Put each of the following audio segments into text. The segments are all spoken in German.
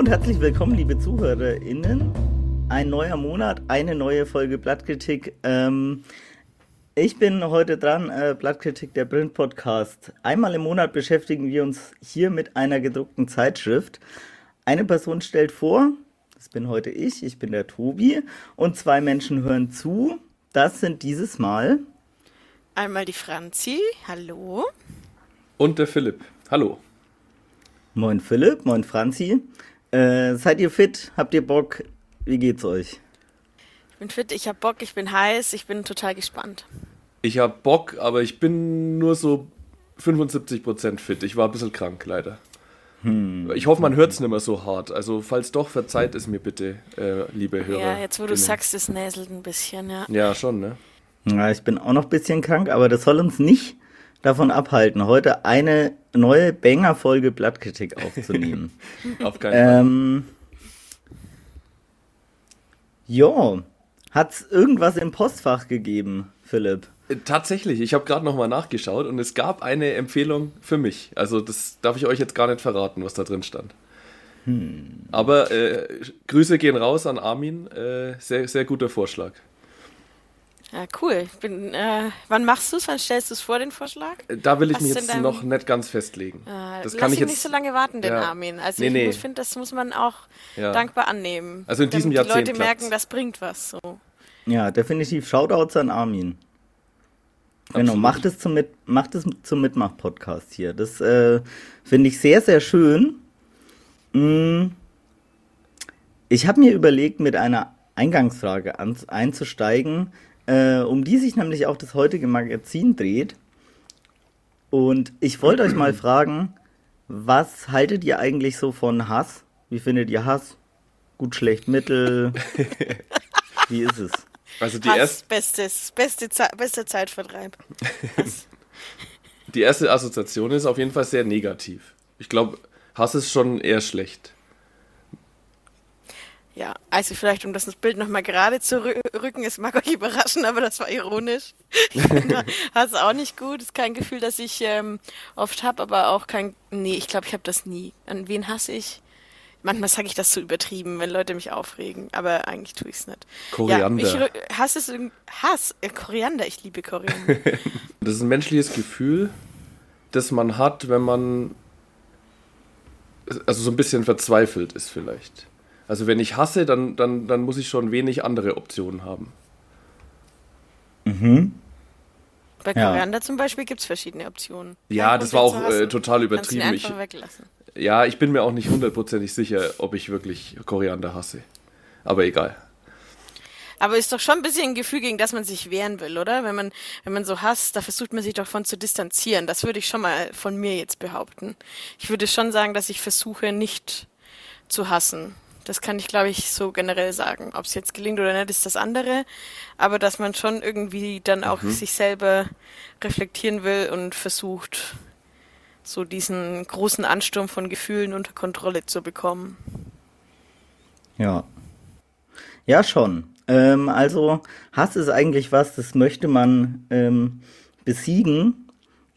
Und herzlich willkommen, liebe ZuhörerInnen. Ein neuer Monat, eine neue Folge Blattkritik. Ähm, ich bin heute dran, äh, Blattkritik der Print Podcast. Einmal im Monat beschäftigen wir uns hier mit einer gedruckten Zeitschrift. Eine Person stellt vor, das bin heute ich, ich bin der Tobi, und zwei Menschen hören zu. Das sind dieses Mal einmal die Franzi, hallo. Und der Philipp, hallo. Moin Philipp, moin Franzi. Äh, seid ihr fit? Habt ihr Bock? Wie geht's euch? Ich bin fit, ich hab Bock, ich bin heiß, ich bin total gespannt. Ich hab Bock, aber ich bin nur so 75% fit. Ich war ein bisschen krank, leider. Hm. Ich hoffe, man hört es nicht mehr so hart. Also, falls doch, verzeiht es mir bitte, äh, liebe Hörer. Ja, jetzt wo du sagst, es näselt ein bisschen, ja. Ja, schon, ne? Ja, ich bin auch noch ein bisschen krank, aber das soll uns nicht davon abhalten, heute eine neue Banger-Folge Blattkritik aufzunehmen. Auf keinen Fall. Ähm, jo, hat's irgendwas im Postfach gegeben, Philipp? Äh, tatsächlich, ich habe gerade nochmal nachgeschaut und es gab eine Empfehlung für mich. Also das darf ich euch jetzt gar nicht verraten, was da drin stand. Hm. Aber äh, Grüße gehen raus an Armin. Äh, sehr, sehr guter Vorschlag. Ja, cool. Bin, äh, wann machst du es? Wann stellst du es vor, den Vorschlag? Da will ich mich jetzt noch nicht ganz festlegen. Äh, das kann ich jetzt nicht so lange warten, den ja. Armin. Also nee, ich nee. finde, das muss man auch ja. dankbar annehmen. Also in diesem Jahrzehnt. Die Leute merken, das bringt was. So. Ja, definitiv. Shoutouts an Armin. Genau, macht es zum, Mit macht es zum Mitmach-Podcast hier. Das äh, finde ich sehr, sehr schön. Mm. Ich habe mir überlegt, mit einer Eingangsfrage einzusteigen, äh, um die sich nämlich auch das heutige Magazin dreht. Und ich wollte euch mal fragen, was haltet ihr eigentlich so von Hass? Wie findet ihr Hass? Gut, schlecht, mittel? Wie ist es? Also die erste bestes, beste, beste Zeitvertreib. die erste Assoziation ist auf jeden Fall sehr negativ. Ich glaube, Hass ist schon eher schlecht. Ja, also vielleicht, um das Bild nochmal gerade zu rücken, es mag euch überraschen, aber das war ironisch. Hass auch nicht gut, ist kein Gefühl, das ich ähm, oft habe, aber auch kein, nee, ich glaube, ich habe das nie. An wen hasse ich? Manchmal sage ich das so übertrieben, wenn Leute mich aufregen, aber eigentlich tue ich es nicht. Koriander. Ja, ich hasse es, Hass, äh, Koriander, ich liebe Koriander. das ist ein menschliches Gefühl, das man hat, wenn man also so ein bisschen verzweifelt ist vielleicht. Also wenn ich hasse, dann, dann, dann muss ich schon wenig andere Optionen haben. Mhm. Bei Koriander ja. zum Beispiel gibt es verschiedene Optionen. Ja, das war auch äh, total übertrieben. Ich. Ja, ich bin mir auch nicht hundertprozentig sicher, ob ich wirklich Koriander hasse. Aber egal. Aber ist doch schon ein bisschen ein Gefühl, gegen das man sich wehren will, oder? Wenn man, wenn man so hasst, da versucht man sich doch von zu distanzieren. Das würde ich schon mal von mir jetzt behaupten. Ich würde schon sagen, dass ich versuche, nicht zu hassen. Das kann ich, glaube ich, so generell sagen. Ob es jetzt gelingt oder nicht, ist das andere. Aber dass man schon irgendwie dann auch mhm. sich selber reflektieren will und versucht, so diesen großen Ansturm von Gefühlen unter Kontrolle zu bekommen. Ja. Ja, schon. Ähm, also, Hass ist eigentlich was, das möchte man ähm, besiegen.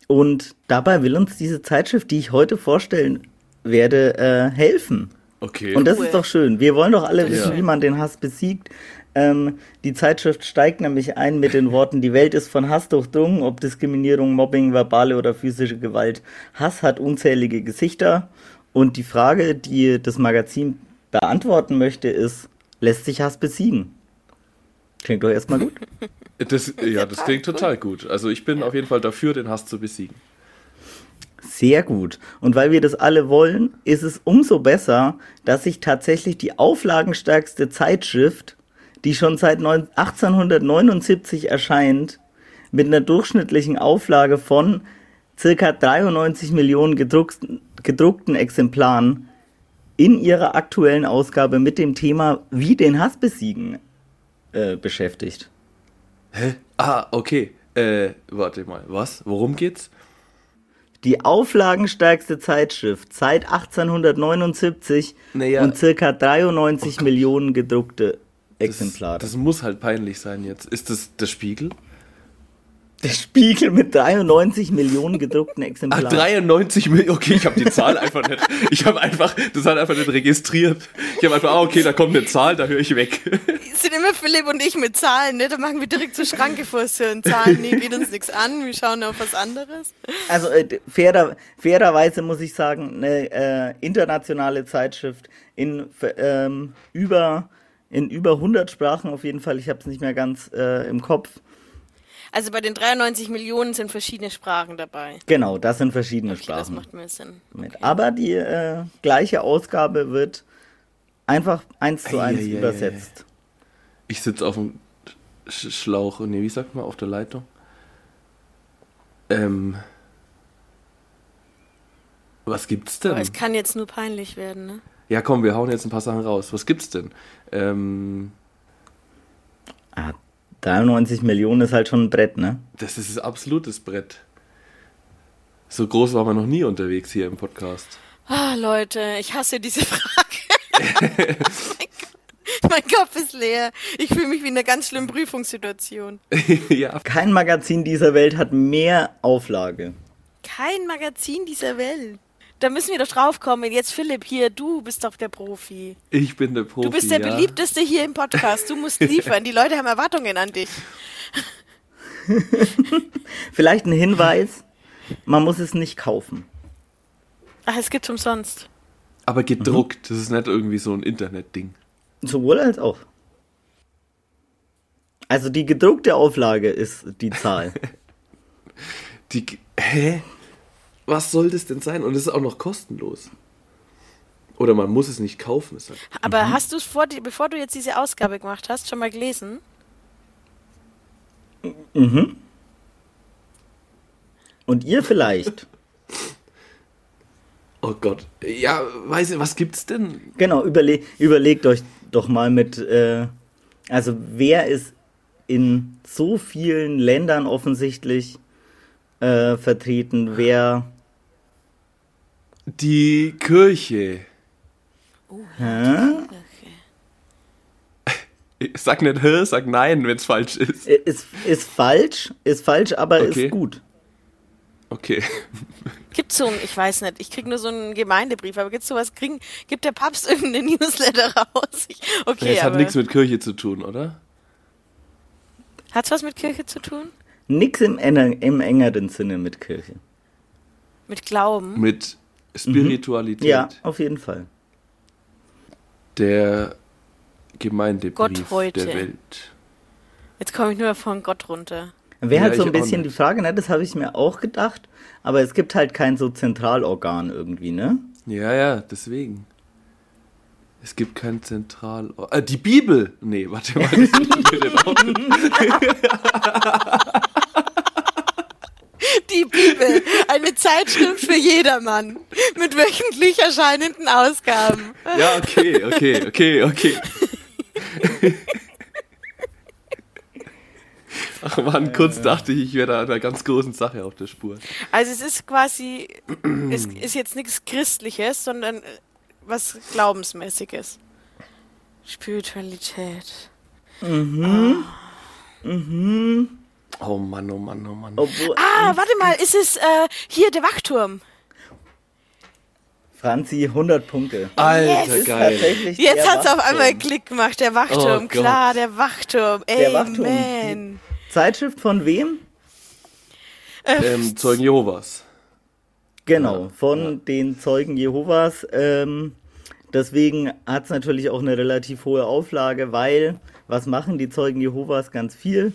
Und dabei will uns diese Zeitschrift, die ich heute vorstellen werde, äh, helfen. Okay. Und das cool. ist doch schön. Wir wollen doch alle wissen, ja. wie man den Hass besiegt. Ähm, die Zeitschrift steigt nämlich ein mit den Worten, die Welt ist von Hass durchdrungen, ob Diskriminierung, Mobbing, verbale oder physische Gewalt. Hass hat unzählige Gesichter. Und die Frage, die das Magazin beantworten möchte, ist, lässt sich Hass besiegen? Klingt doch erstmal gut. Das, ja, das klingt total gut. Also ich bin auf jeden Fall dafür, den Hass zu besiegen. Sehr gut. Und weil wir das alle wollen, ist es umso besser, dass sich tatsächlich die auflagenstärkste Zeitschrift, die schon seit 1879 erscheint, mit einer durchschnittlichen Auflage von circa 93 Millionen gedruckten, gedruckten Exemplaren in ihrer aktuellen Ausgabe mit dem Thema Wie den Hass besiegen äh, beschäftigt. Hä? Ah, okay. Äh, warte mal, was? Worum geht's? Die auflagenstärkste Zeitschrift seit 1879 naja. und circa 93 oh Millionen gedruckte Exemplare. Das, das, muss halt peinlich sein jetzt. Ist das der Spiegel? Der Spiegel mit 93 Millionen gedruckten Exemplaren. Ach, 93 Millionen. Okay, ich habe die Zahl einfach nicht. Ich habe einfach, das hat einfach nicht registriert. Ich habe einfach, ah, okay, da kommt eine Zahl, da höre ich weg. Sind immer Philipp und ich mit Zahlen, ne? Da machen wir direkt zur Schranke vor. Zahlen, nee, geht uns nichts an. Wir schauen auf was anderes. Also äh, fairer, fairerweise muss ich sagen, eine äh, internationale Zeitschrift in ähm, über in über 100 Sprachen auf jeden Fall. Ich habe es nicht mehr ganz äh, im Kopf. Also bei den 93 Millionen sind verschiedene Sprachen dabei. Genau, das sind verschiedene Okay, Sprachen. das macht mehr Sinn. mit. Okay. Aber die äh, gleiche Ausgabe wird einfach eins zu eins Eieieiei. übersetzt. Ich sitze auf dem Sch Schlauch, nee, wie sagt man, auf der Leitung? Ähm. Was gibt's denn? Aber es kann jetzt nur peinlich werden, ne? Ja, komm, wir hauen jetzt ein paar Sachen raus. Was gibt's denn? Ähm, Ah, 93 Millionen ist halt schon ein Brett, ne? das ist ein absolutes Brett. So groß war man noch nie unterwegs hier im Podcast. Ah, Leute, ich hasse diese Frage. mein, Kopf ist leer. Ich fühle mich wie in einer ganz schlimmen Prüfungssituation. ja, Kein Magazin dieser Welt hat mehr Auflage. Kein Magazin dieser Welt. Da müssen wir doch drauf kommen. Jetzt Philipp, hier, du bist doch der Profi. ich bin der Profi. Du bist der ja. beliebteste hier im Podcast. Du musst liefern. Die Leute haben Erwartungen an dich. Vielleicht ein Hinweis, man muss es nicht kaufen. Ach, es gibt's umsonst. Aber gedruckt, das ist nicht irgendwie so ein Internetding. Sowohl als auch. Also die gedruckte Auflage ist die Zahl. Die, hä? Was soll das denn sein? Und es ist auch noch kostenlos. Oder man muss es nicht kaufen. Ist halt. Aber hast du es bevor du jetzt diese Ausgabe gemacht hast, schon mal gelesen? mhm. Und ihr vielleicht. Oh Gott. Ja, weiß ich, was gibt's denn? Genau, überle überlegt euch doch mal mit, äh, also wer ist in so vielen Ländern offensichtlich äh, vertreten, wer Die Kirche. hä? Ich Sag nicht hä, sag nein, wenn es falsch ist. ist, ist falsch, ist falsch, aber Okay. ist gut. Okay. Gibt's so ein, ich weiß nicht, ich krieg nur so einen Gemeindebrief, aber gibt's sowas, kriegen, gibt der Papst irgendeine Newsletter raus? Ich, okay, Es hat aber nichts mit Kirche zu tun, oder? hat's was mit Kirche zu tun? Nix im, im engeren Sinne mit Kirche. Mit Glauben? Mit Spiritualität. Ja, auf jeden Fall. Der Gemeindebrief Gott heute. der Welt. Jetzt komme ich nur von Gott runter. Wäre Ja, halt so ein bisschen die Frage, ne? Das habe ich mir auch gedacht. Aber es gibt halt kein so Zentralorgan irgendwie, ne? Ja, ja, deswegen. Es gibt kein Zentral... Äh, die Bibel! Nee, warte mal. Das geht nicht auf. Die Bibel, eine Zeitschrift für jedermann, mit wöchentlich erscheinenden Ausgaben. ja, okay, okay, okay, okay. Ach man, kurz dachte ich, ich wäre da einer ganz großen Sache auf der Spur. Also es ist quasi, es ist jetzt nichts Christliches, sondern was Glaubensmäßiges. Spiritualität. Oh Mann, oh Mann, oh Mann. Obwohl, Ah, warte mal, ist es äh, hier der Wachturm? Franzi, 100 Punkte. Alter, Yes! geil. Tatsächlich Jetzt der hat's auf einmal Klick gemacht, der Wachturm, Oh klar, der Wachturm. Amen. Der Wachturm. Zeitschrift von wem? Ähm, Zeugen Jehovas. Genau, von den Zeugen Jehovas. Ähm, deswegen hat es natürlich auch eine relativ hohe Auflage, weil was machen die Zeugen Jehovas ganz viel?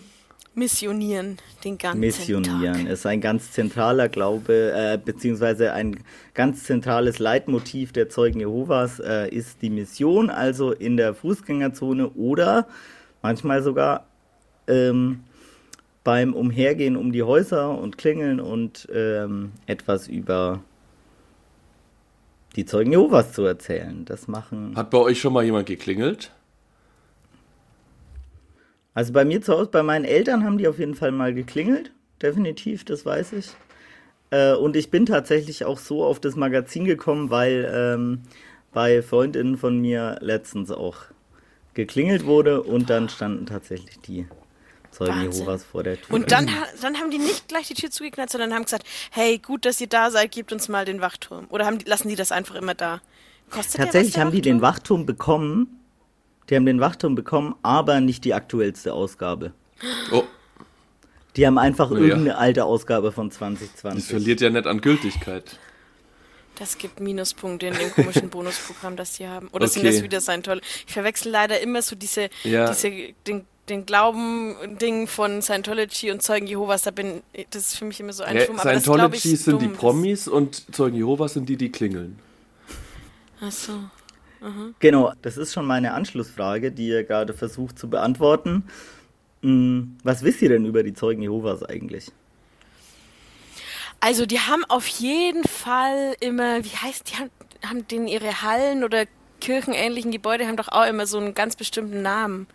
Missionieren den ganzen Missionieren Tag. ist ein ganz zentraler Glaube, äh, beziehungsweise ein ganz zentrales Leitmotiv der Zeugen Jehovas äh, ist die Mission, also in der Fußgängerzone oder manchmal sogar ähm, beim Umhergehen um die Häuser und Klingeln und ähm, etwas über die Zeugen Jehovas zu erzählen. Das machen. Hat bei euch schon mal jemand geklingelt? Also bei mir zu Hause, bei meinen Eltern haben die auf jeden Fall mal geklingelt. Definitiv, das weiß ich. Äh, und ich bin tatsächlich auch so auf das Magazin gekommen, weil ähm, bei Freundinnen von mir letztens auch geklingelt wurde und dann standen tatsächlich die Zeugen Jehovas vor der Tür. Und dann, dann haben die nicht gleich die Tür zugeknallt, sondern haben gesagt, hey, gut, dass ihr da seid, gebt uns mal den Wachturm. Oder haben die, lassen die das einfach immer da? Kostet Tatsächlich was, haben die den Wachturm bekommen. Die haben den Wachturm bekommen, aber nicht die aktuellste Ausgabe. Oh. Die haben einfach ja. irgendeine alte Ausgabe von 2020. Das verliert ja nicht an Gültigkeit. Das gibt Minuspunkte in dem komischen Bonusprogramm, das die haben. Oder okay. sind das wieder sein toll? Ich verwechsel leider immer so diese, ja. diese den, den Glauben-Ding von Scientology und Zeugen Jehovas. Da bin, das ist für mich immer so ein ja, Schwumm. Scientology das, sind die Promis und Zeugen Jehovas sind die, die klingeln. Ach so. Mhm. Genau, das ist schon meine Anschlussfrage, die ihr gerade versucht zu beantworten. Hm, was wisst ihr denn über die Zeugen Jehovas eigentlich? Also die haben auf jeden Fall immer, wie heißt die, haben, haben denen ihre Hallen oder kirchenähnlichen Gebäude haben doch auch immer so einen ganz bestimmten Namen.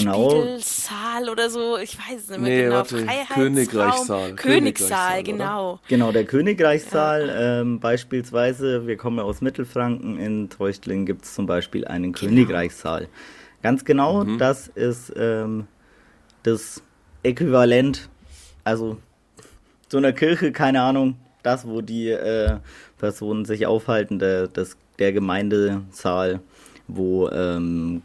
Genau. Spiegelsaal oder so, ich weiß es nicht mehr nee, genau. Warte, Königreichssaal. Königssaal, genau. Genau, der Königreichssaal. Ja. Ähm, beispielsweise, wir kommen ja aus Mittelfranken, in Treuchtlingen gibt es zum Beispiel einen genau. Königreichssaal. Ganz genau, mhm. das ist ähm, das Äquivalent, also so einer Kirche, keine Ahnung, das, wo die äh, Personen sich aufhalten, der, das, der Gemeindesaal, wo ähm,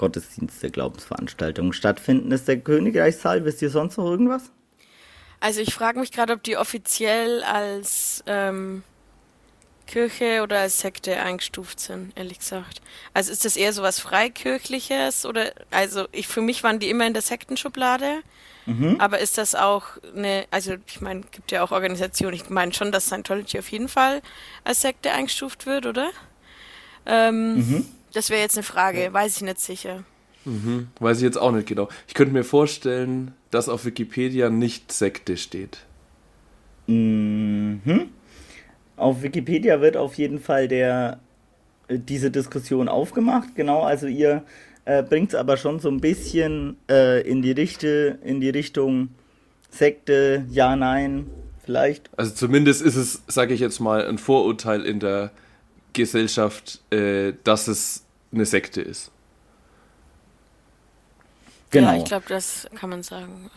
Gottesdienste, Glaubensveranstaltungen stattfinden, ist der Königreichssaal. Wisst ihr sonst noch irgendwas? Also ich frage mich gerade, ob die offiziell als ähm, Kirche oder als Sekte eingestuft sind, ehrlich gesagt. Also ist das eher so was Freikirchliches oder also ich für mich waren die immer in der Sektenschublade. Mhm. Aber ist das auch eine, also ich meine, gibt ja auch Organisationen, ich meine schon, dass Scientology auf jeden Fall als Sekte eingestuft wird, oder? Ähm, mhm. Das wäre jetzt eine Frage, ja. weiß ich nicht sicher. Mhm. Weiß ich jetzt auch nicht genau. Ich könnte mir vorstellen, dass auf Wikipedia nicht Sekte steht. Mhm. Auf Wikipedia wird auf jeden Fall der, äh, diese Diskussion aufgemacht. Genau, also ihr äh, bringt es aber schon so ein bisschen äh, in, die Richte, in die Richtung Sekte, ja, nein, vielleicht. Also zumindest ist es, sage ich jetzt mal, ein Vorurteil in der Gesellschaft, äh, dass es eine Sekte ist. Genau. Ja, ich glaube, das kann man sagen.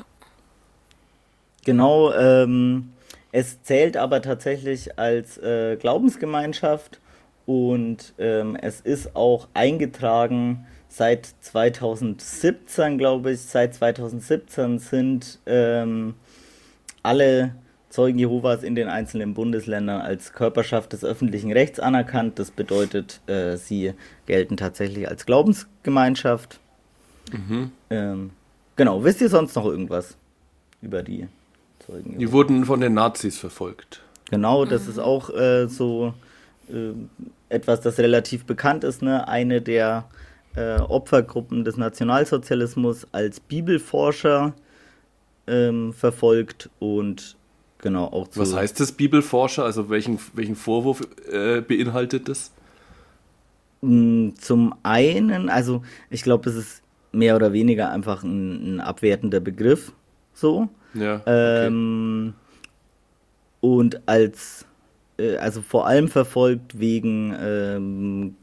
Genau, ähm, es zählt aber tatsächlich als äh, Glaubensgemeinschaft und ähm, es ist auch eingetragen seit 2017, glaube ich. Seit 2017 sind ähm, alle Zeugen Jehovas in den einzelnen Bundesländern als Körperschaft des öffentlichen Rechts anerkannt. Das bedeutet, äh, sie gelten tatsächlich als Glaubensgemeinschaft. Mhm. Ähm, genau, wisst ihr sonst noch irgendwas über die Zeugen. Die wurden von den Nazis verfolgt. Genau, das mhm. ist auch äh, so äh, etwas, das relativ bekannt ist. Ne? Eine der äh, Opfergruppen des Nationalsozialismus als Bibelforscher ähm, verfolgt und genau auch zu. Was heißt das Bibelforscher? Also welchen, welchen Vorwurf äh, beinhaltet das? Mm, zum einen, also ich glaube, es ist mehr oder weniger einfach ein, ein abwertender Begriff. So. Ja. Okay. Ähm, und als, äh, also vor allem verfolgt wegen ähm,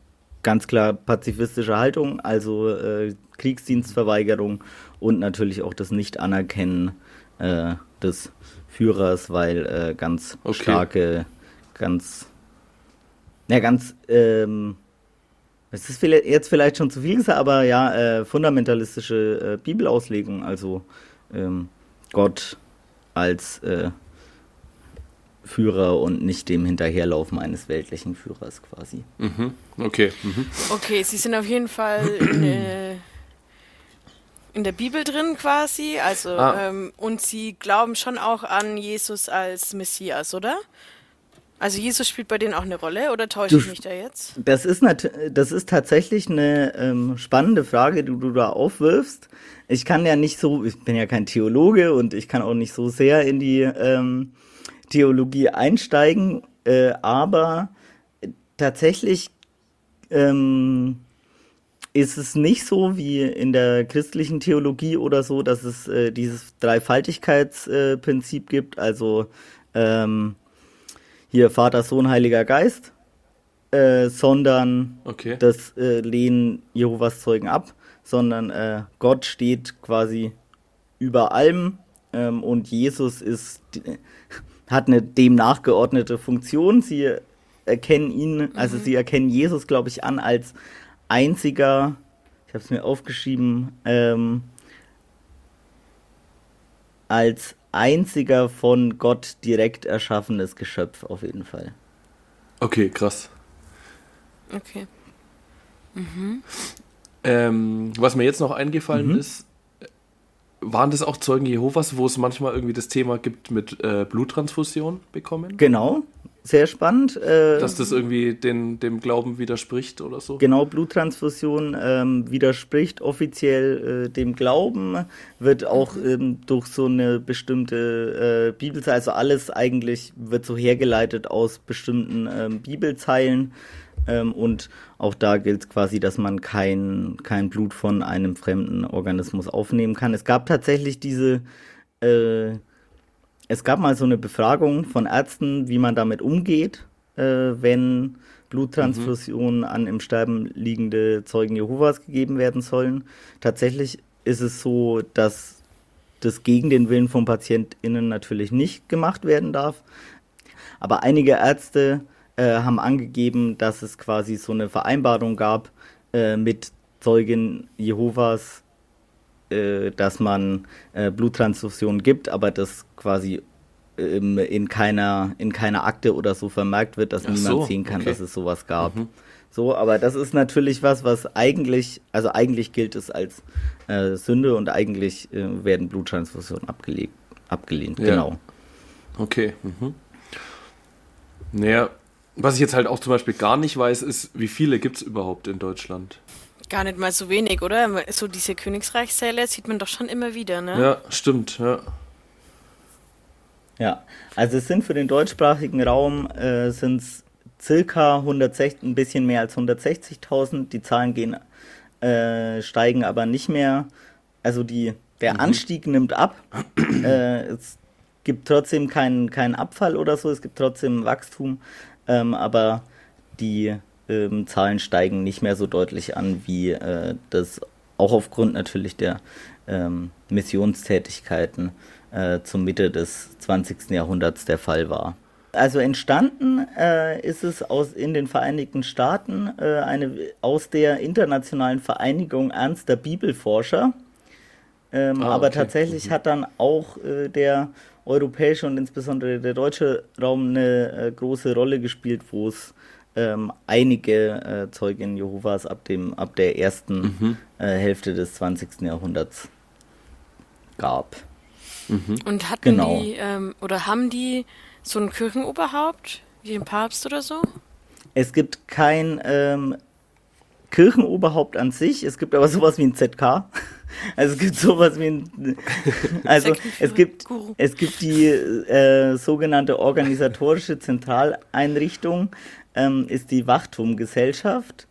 ganz klar pazifistischer Haltung, also äh, Kriegsdienstverweigerung und natürlich auch das Nicht-Anerkennen äh, des Führers, weil äh, ganz okay. starke, ganz, ja, ganz, ähm, es ist jetzt vielleicht schon zu viel gesagt, aber ja, äh, fundamentalistische äh, Bibelauslegung, also ähm, Gott als äh, Führer und nicht dem Hinterherlaufen eines weltlichen Führers quasi. Mhm. Okay. Mhm. Okay, Sie sind auf jeden Fall in, der Bibel drin quasi, also ah. ähm, und Sie glauben schon auch an Jesus als Messias, oder? Also Jesus spielt bei denen auch eine Rolle oder täusche ich mich da jetzt? Das ist, das ist tatsächlich eine ähm, spannende Frage, die du da aufwirfst. Ich kann ja nicht so, ich bin ja kein Theologe und ich kann auch nicht so sehr in die ähm, Theologie einsteigen, äh, aber tatsächlich ähm, ist es nicht so wie in der christlichen Theologie oder so, dass es äh, dieses Dreifaltigkeitsprinzip äh, gibt, also ähm, hier Vater, Sohn, Heiliger Geist, äh, sondern okay. das äh, lehnen Jehovas Zeugen ab, sondern äh, Gott steht quasi über allem ähm, und Jesus ist, hat eine dem nachgeordnete Funktion. Sie erkennen ihn, also mhm. sie erkennen Jesus, glaube ich, an als einziger, ich habe es mir aufgeschrieben, ähm, als einziger von Gott direkt erschaffenes Geschöpf auf jeden Fall. Okay, krass. Okay. Mhm. Ähm, was mir jetzt noch eingefallen mhm. ist, waren das auch Zeugen Jehovas, wo es manchmal irgendwie das Thema gibt mit äh, Bluttransfusion bekommen? Genau, sehr spannend. Äh, Dass das irgendwie den, dem Glauben widerspricht oder so? Genau, Bluttransfusion ähm, widerspricht offiziell äh, dem Glauben, wird auch ähm, durch so eine bestimmte äh, Bibelzeile, also alles eigentlich wird so hergeleitet aus bestimmten ähm, Bibelzeilen. Ähm, und auch da gilt es quasi, dass man kein, kein Blut von einem fremden Organismus aufnehmen kann. Es gab tatsächlich diese, äh, es gab mal so eine Befragung von Ärzten, wie man damit umgeht, äh, wenn Bluttransfusionen mhm. an im Sterben liegende Zeugen Jehovas gegeben werden sollen. Tatsächlich ist es so, dass das gegen den Willen von PatientInnen natürlich nicht gemacht werden darf. Aber einige Ärzte äh, haben angegeben, dass es quasi so eine Vereinbarung gab äh, mit Zeugen Jehovas, äh, dass man äh, Bluttransfusion gibt, aber das quasi ähm, in, keiner, in keiner Akte oder so vermerkt wird, dass Ach niemand so, sehen kann, okay. dass es sowas gab. Mhm. So, aber das ist natürlich was, was eigentlich, also eigentlich gilt es als äh, Sünde und eigentlich äh, werden Bluttransfusionen abgelegt, abgelehnt. Ja. Genau. Okay. Mhm. Naja, was ich jetzt halt auch zum Beispiel gar nicht weiß, ist, wie viele gibt es überhaupt in Deutschland? Gar nicht mal so wenig, oder? So diese Königsreichssäle sieht man doch schon immer wieder, ne? Ja, stimmt, ja. Ja, also es sind für den deutschsprachigen Raum äh, sind circa 160, ein bisschen mehr als 160.000. Die Zahlen gehen, äh, steigen aber nicht mehr. Also die, der mhm. Anstieg nimmt ab. äh, es gibt trotzdem keinen keinen Abfall oder so, es gibt trotzdem Wachstum ähm, aber die ähm, Zahlen steigen nicht mehr so deutlich an, wie äh, das auch aufgrund natürlich der ähm, Missionstätigkeiten äh, zur Mitte des 20. Jahrhunderts der Fall war. Also entstanden äh, ist es aus in den Vereinigten Staaten äh, eine, aus der internationalen Vereinigung ernster Bibelforscher. Ähm, ah, aber okay. tatsächlich mhm. hat dann auch äh, der europäische und insbesondere der deutsche Raum eine äh, große Rolle gespielt, wo es ähm, einige äh, Zeugen Jehovas ab, dem, ab der ersten mhm. äh, Hälfte des 20. Jahrhunderts gab. Mhm. Und hatten genau. die ähm, oder haben die so ein Kirchenoberhaupt, wie ein Papst oder so? Es gibt kein ähm, Kirchenoberhaupt an sich, es gibt aber sowas wie ein ZK. Also es gibt sowas wie ein, also es gibt, es gibt die äh, sogenannte organisatorische Zentraleinrichtung, ähm, ist die Wachturmgesellschaft.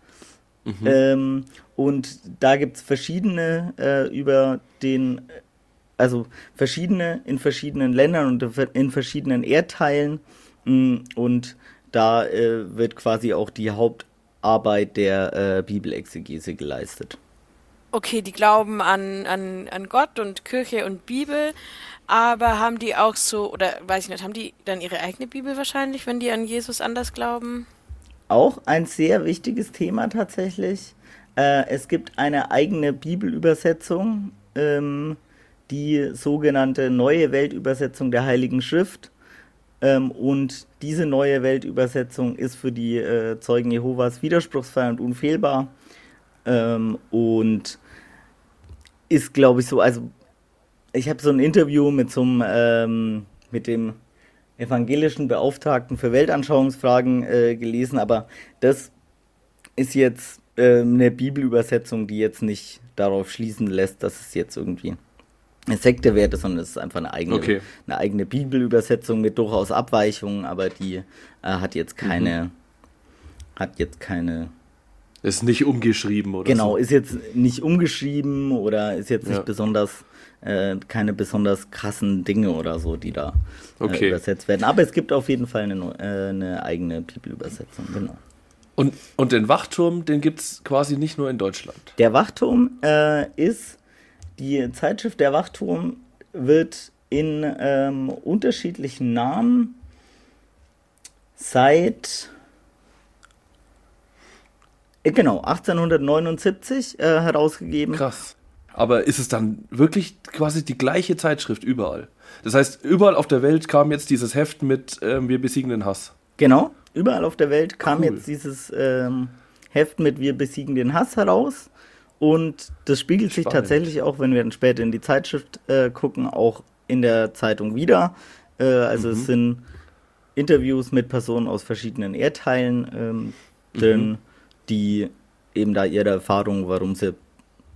Mhm. Ähm, und da gibt es verschiedene äh, über den, also verschiedene in verschiedenen Ländern und in verschiedenen Erdteilen. Mm, und da äh, wird quasi auch die Hauptarbeit der äh, Bibelexegese geleistet okay, die glauben an, an, an Gott und Kirche und Bibel, aber haben die auch so, oder weiß ich nicht, haben die dann ihre eigene Bibel wahrscheinlich, wenn die an Jesus anders glauben? Auch ein sehr wichtiges Thema tatsächlich. Äh, es gibt eine eigene Bibelübersetzung, ähm, die sogenannte Neue Weltübersetzung der Heiligen Schrift. Ähm, und diese neue Weltübersetzung ist für die äh, Zeugen Jehovas widerspruchsfrei und unfehlbar. Ähm, und ist, glaube ich, so, also ich habe so ein Interview mit so einem, ähm, mit dem evangelischen Beauftragten für Weltanschauungsfragen äh, gelesen, aber das ist jetzt äh, eine Bibelübersetzung, die jetzt nicht darauf schließen lässt, dass es jetzt irgendwie eine Sekte wäre, sondern es ist einfach eine eigene, okay. eine eigene Bibelübersetzung mit durchaus Abweichungen, aber die äh, hat jetzt keine, mhm. hat jetzt keine ist nicht umgeschrieben oder Genau, so. ist jetzt nicht umgeschrieben oder ist jetzt nicht ja. besonders, äh, keine besonders krassen Dinge oder so, die da äh, okay. übersetzt werden. Aber es gibt auf jeden Fall eine, äh, eine eigene Bibelübersetzung, genau. Und, und den Wachturm, den gibt es quasi nicht nur in Deutschland. Der Wachturm äh, ist, die Zeitschrift Der Wachturm wird in ähm, unterschiedlichen Namen seit genau 1879 äh, herausgegeben. Krass. Aber ist es dann wirklich quasi die gleiche Zeitschrift überall? Das heißt, überall auf der Welt kam jetzt dieses Heft mit ähm, Wir besiegen den Hass. Genau, überall auf der Welt kam cool. jetzt dieses ähm, Heft mit Wir besiegen den Hass heraus. Und das spiegelt Spannend. sich tatsächlich auch, wenn wir dann später in die Zeitschrift äh, gucken, auch in der Zeitung wieder. Äh, also mhm. es sind Interviews mit Personen aus verschiedenen Erdteilen ähm, drin, mhm. Die eben da ihre Erfahrungen, warum sie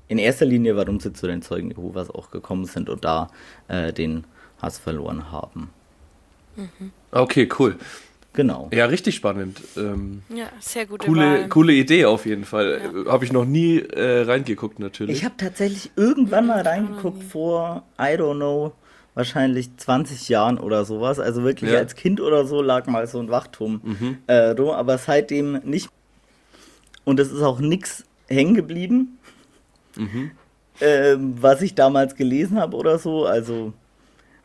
in erster Linie, warum sie zu den Zeugen Jehovas auch gekommen sind und da äh, den Hass verloren haben. Mhm. Okay, cool. Genau. Ja, richtig spannend. Ähm, ja, sehr gute coole, Wahl. coole Idee auf jeden Fall. Ja. Habe ich noch nie äh, reingeguckt natürlich. Ich habe tatsächlich irgendwann mal reingeguckt vor, I don't know, wahrscheinlich 20 Jahren oder sowas. Also wirklich ja. als Kind oder so lag mal so ein Wachturm mhm. äh, aber seitdem nicht. Und es ist auch nichts hängen geblieben, mhm. äh, was ich damals gelesen habe oder so. Also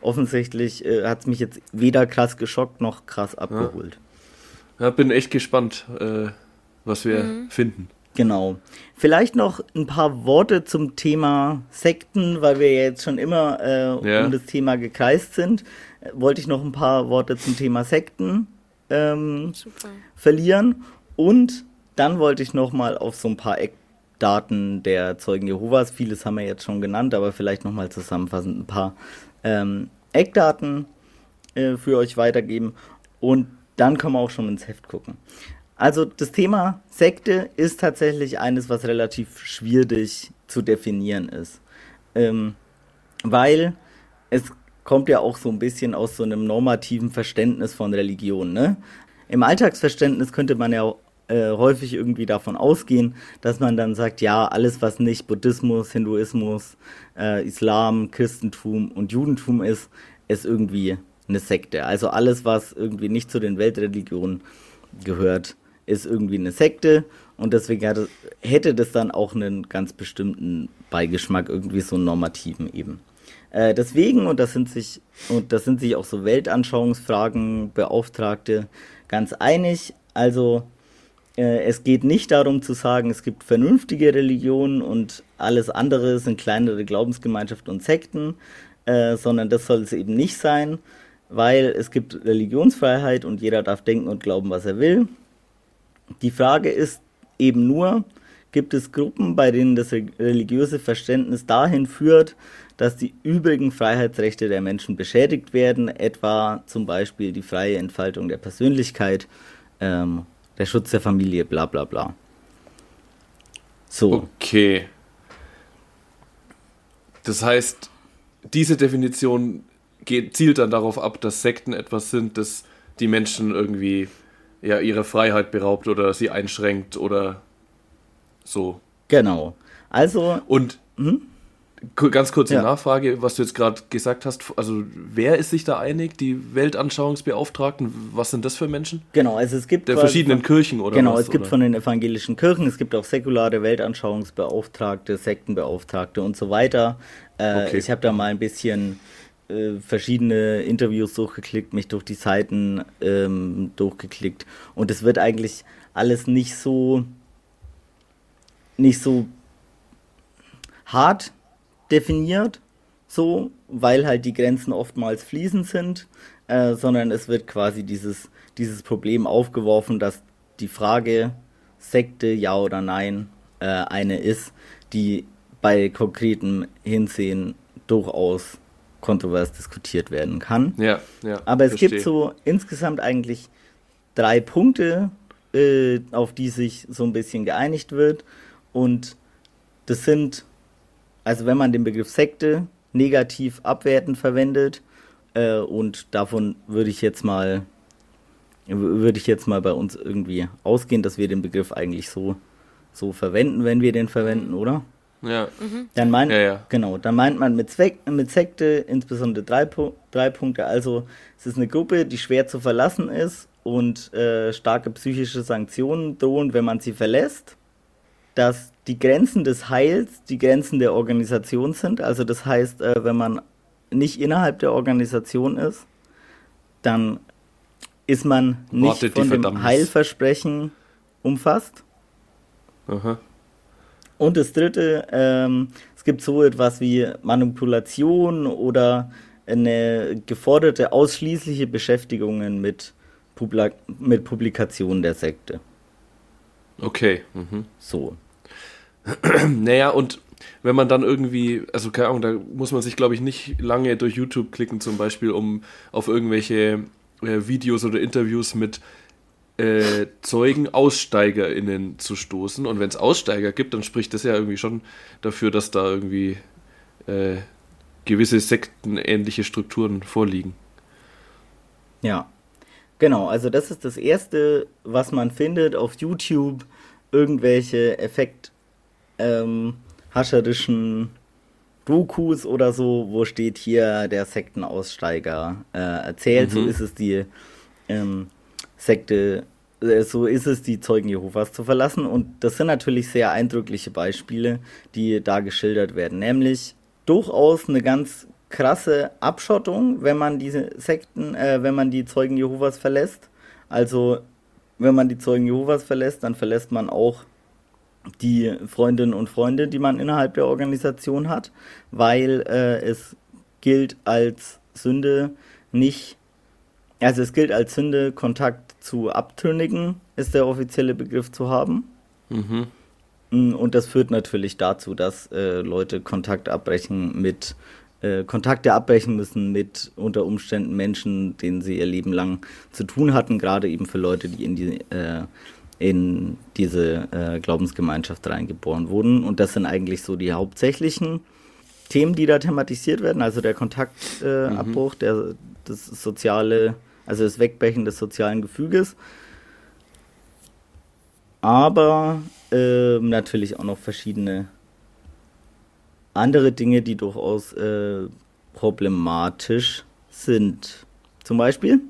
offensichtlich äh, hat es mich jetzt weder krass geschockt noch krass abgeholt. Ja, ja bin echt gespannt, äh, was wir mhm. finden. Genau. Vielleicht noch ein paar Worte zum Thema Sekten, weil wir jetzt schon immer äh, ja. um das Thema gekreist sind. Äh, wollte ich noch ein paar Worte zum Thema Sekten ähm, verlieren. Und dann wollte ich noch mal auf so ein paar Eckdaten der Zeugen Jehovas, vieles haben wir jetzt schon genannt, aber vielleicht noch mal zusammenfassend ein paar ähm, Eckdaten äh, für euch weitergeben und dann können wir auch schon ins Heft gucken. Also das Thema Sekte ist tatsächlich eines, was relativ schwierig zu definieren ist. Ähm, weil es kommt ja auch so ein bisschen aus so einem normativen Verständnis von Religion. Ne? Im Alltagsverständnis könnte man ja äh, häufig irgendwie davon ausgehen, dass man dann sagt, ja, alles, was nicht Buddhismus, Hinduismus, äh, Islam, Christentum und Judentum ist, ist irgendwie eine Sekte. Also alles, was irgendwie nicht zu den Weltreligionen gehört, ist irgendwie eine Sekte und deswegen hatte, hätte das dann auch einen ganz bestimmten Beigeschmack, irgendwie so einen normativen eben. Äh, deswegen, und das sind sich, und das sind sich auch so Weltanschauungsfragen Beauftragte ganz einig, also es geht nicht darum zu sagen, es gibt vernünftige Religionen und alles andere sind kleinere Glaubensgemeinschaften und Sekten, äh, sondern das soll es eben nicht sein, weil es gibt Religionsfreiheit und jeder darf denken und glauben, was er will. Die Frage ist eben nur, gibt es Gruppen, bei denen das religiöse Verständnis dahin führt, dass die übrigen Freiheitsrechte der Menschen beschädigt werden, etwa zum Beispiel die freie Entfaltung der Persönlichkeit ähm, der Schutz der Familie, bla bla bla. So. Okay. Das heißt, diese Definition geht, zielt dann darauf ab, dass Sekten etwas sind, das die Menschen irgendwie ja ihre Freiheit beraubt oder sie einschränkt oder so. Genau. Also. Und hm? Ganz kurze ja. Nachfrage, was du jetzt gerade gesagt hast. Also, wer ist sich da einig? Die Weltanschauungsbeauftragten, was sind das für Menschen? Genau, also es gibt. Der verschiedenen von, Kirchen oder Genau, was, es gibt oder? von den evangelischen Kirchen, es gibt auch säkulare Weltanschauungsbeauftragte, Sektenbeauftragte und so weiter. Äh, okay. Ich habe da mal ein bisschen äh, verschiedene Interviews durchgeklickt, mich durch die Seiten ähm, durchgeklickt und es wird eigentlich alles nicht so. nicht so hart definiert, so, weil halt die Grenzen oftmals fließend sind, äh, sondern es wird quasi dieses, dieses Problem aufgeworfen, dass die Frage Sekte, ja oder nein, äh, eine ist, die bei konkretem Hinsehen durchaus kontrovers diskutiert werden kann. Ja, ja. Aber es verstehe. gibt so insgesamt eigentlich drei Punkte, äh, auf die sich so ein bisschen geeinigt wird. Und das sind also wenn man den Begriff Sekte negativ abwertend verwendet, äh, und davon würde ich jetzt mal würde ich jetzt mal bei uns irgendwie ausgehen, dass wir den Begriff eigentlich so, so verwenden, wenn wir den verwenden, oder? Ja. Mhm. Dann meint, ja, ja. Genau, dann meint man mit, Zweck, mit Sekte insbesondere drei, drei Punkte. Also es ist eine Gruppe, die schwer zu verlassen ist und äh, starke psychische Sanktionen drohen, wenn man sie verlässt. Dass die Grenzen des Heils die Grenzen der Organisation sind. Also das heißt, äh, wenn man nicht innerhalb der Organisation ist, dann ist man nicht Wartet von dem. Heilversprechen umfasst. Aha. Und das dritte, ähm, es gibt so etwas wie Manipulation oder eine geforderte ausschließliche Beschäftigung mit, Publi mit Publikationen der Sekte. Okay. Mhm. So. Naja, und wenn man dann irgendwie, also keine Ahnung, da muss man sich, glaube ich, nicht lange durch YouTube klicken, zum Beispiel, um auf irgendwelche äh, Videos oder Interviews mit äh, Zeugen AussteigerInnen zu stoßen. Und wenn es Aussteiger gibt, dann spricht das ja irgendwie schon dafür, dass da irgendwie äh, gewisse sektenähnliche Strukturen vorliegen. Ja. Genau, also das ist das Erste, was man findet auf YouTube. Irgendwelche Effekt ähm, hascherischen Dokus oder so, wo steht hier der Sektenaussteiger äh, erzählt, so Mhm. ist es die ähm, Sekte, äh, so ist es die Zeugen Jehovas zu verlassen. Und das sind natürlich sehr eindrückliche Beispiele, die da geschildert werden. Nämlich durchaus eine ganz krasse Abschottung, wenn man diese Sekten, äh, wenn man die Zeugen Jehovas verlässt. Also wenn man die Zeugen Jehovas verlässt, dann verlässt man auch die Freundinnen und Freunde, die man innerhalb der Organisation hat, weil äh, es gilt als Sünde nicht, also es gilt als Sünde, Kontakt zu Abtrünnigen, ist der offizielle Begriff zu haben. Mhm. Mm, Und das führt natürlich dazu, dass äh, Leute Kontakt abbrechen mit äh, Kontakte abbrechen müssen mit unter Umständen Menschen, denen sie ihr Leben lang zu tun hatten, gerade eben für Leute, die in die äh, in diese äh, Glaubensgemeinschaft reingeboren wurden. Und das sind eigentlich so die hauptsächlichen Themen, die da thematisiert werden. Also der Kontaktabbruch, äh, der, das soziale, also das Wegbrechen des sozialen Gefüges. Aber ähm, natürlich auch noch verschiedene andere Dinge, die durchaus äh, problematisch sind. Zum Beispiel?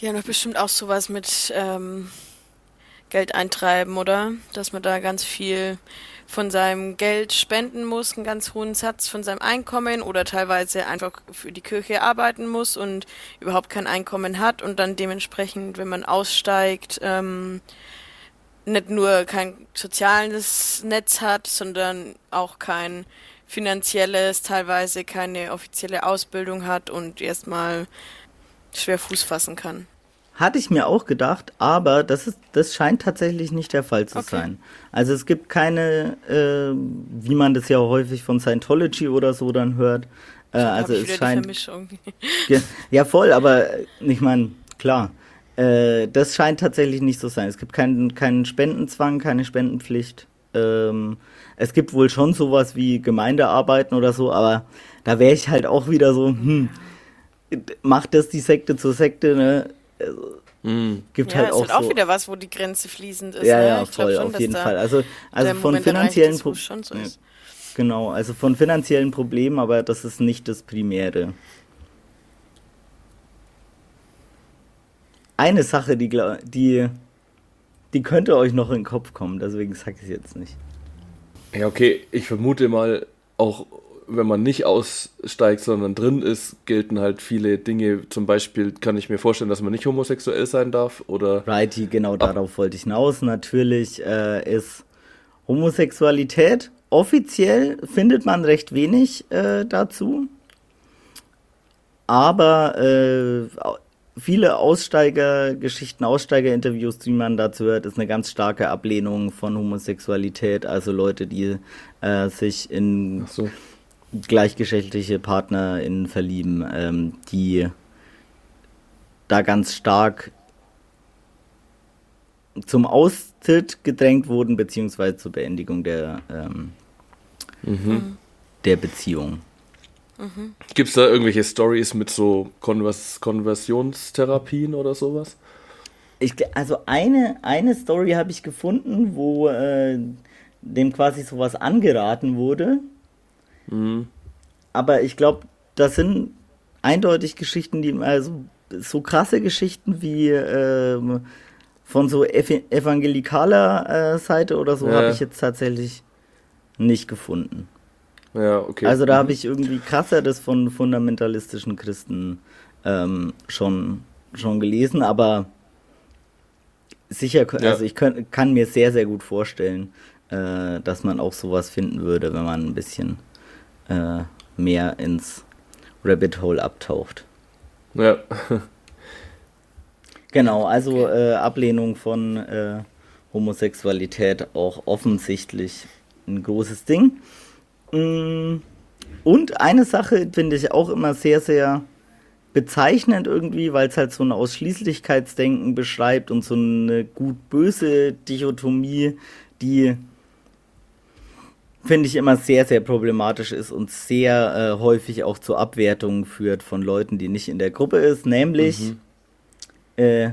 Die haben doch bestimmt auch sowas mit ähm, Geld eintreiben, oder? Dass man da ganz viel von seinem Geld spenden muss, einen ganz hohen Satz von seinem Einkommen oder teilweise einfach für die Kirche arbeiten muss und überhaupt kein Einkommen hat und dann dementsprechend, wenn man aussteigt, ähm, nicht nur kein soziales Netz hat, sondern auch kein finanzielles, teilweise keine offizielle Ausbildung hat und erstmal schwer Fuß fassen kann. Hatte ich mir auch gedacht, aber das ist, das scheint tatsächlich nicht der Fall zu Okay. sein. Also es gibt keine, äh, wie man das ja häufig von Scientology oder so dann hört. Äh, also es scheint. Ja, ja, voll, aber ich meine, klar. Äh, das scheint tatsächlich nicht so zu sein. Es gibt keinen, keinen Spendenzwang, keine Spendenpflicht. Ähm, es gibt wohl schon sowas wie Gemeindearbeiten oder so, aber da wäre ich halt auch wieder so, hm, macht das die Sekte zur Sekte, ne? Mhm. Gibt Ja, halt ist auch halt auch so. wieder was, wo die Grenze fließend ist. ja, ne? ja, Ich voll, schon, auf jeden Fall. Also, also von Moment finanziellen ist, wo Pro- es schon so Ja. ist. Genau, also von finanziellen Problemen, aber das ist nicht das Primäre. Eine Sache, die, die, die könnte euch noch in den Kopf kommen, deswegen sage ich es jetzt nicht. Ja, okay, ich vermute mal, auch wenn man nicht aussteigt, sondern drin ist, gelten halt viele Dinge. Zum Beispiel kann ich mir vorstellen, dass man nicht homosexuell sein darf oder. Righty, genau darauf wollte ich hinaus. Natürlich äh, ist Homosexualität offiziell findet man recht wenig äh, dazu. Aber äh, viele Aussteigergeschichten, Aussteigerinterviews, die man dazu hört, ist eine ganz starke Ablehnung von Homosexualität. Also Leute, die äh, sich in so. Gleichgeschlechtliche PartnerInnen verlieben, ähm, die da ganz stark zum Austritt gedrängt wurden, beziehungsweise zur Beendigung der, ähm, Mhm. der Beziehung. Gibt es da irgendwelche Stories mit so Konvers Konversionstherapien oder sowas? Ich, also eine, eine Story habe ich gefunden, wo äh, dem quasi sowas angeraten wurde. Mhm. Aber ich glaube, das sind eindeutig Geschichten, die also so krasse Geschichten wie ähm, von so ev evangelikaler äh, Seite oder so Ja. habe ich jetzt tatsächlich nicht gefunden. Ja, okay. Also da habe ich irgendwie krasser das von fundamentalistischen Christen ähm, schon, schon gelesen, aber sicher, Ja. also ich könnt, kann mir sehr, sehr gut vorstellen, äh, dass man auch sowas finden würde, wenn man ein bisschen äh, mehr ins Rabbit Hole abtaucht. Ja. Genau, also äh, Ablehnung von äh, Homosexualität auch offensichtlich ein großes Ding. Mm, Und eine Sache finde ich auch immer sehr, sehr bezeichnend irgendwie, weil es halt so ein Ausschließlichkeitsdenken beschreibt und so eine gut-böse Dichotomie, die finde ich immer sehr, sehr problematisch ist und sehr äh, häufig auch zur Abwertung führt von Leuten, die nicht in der Gruppe ist, nämlich äh,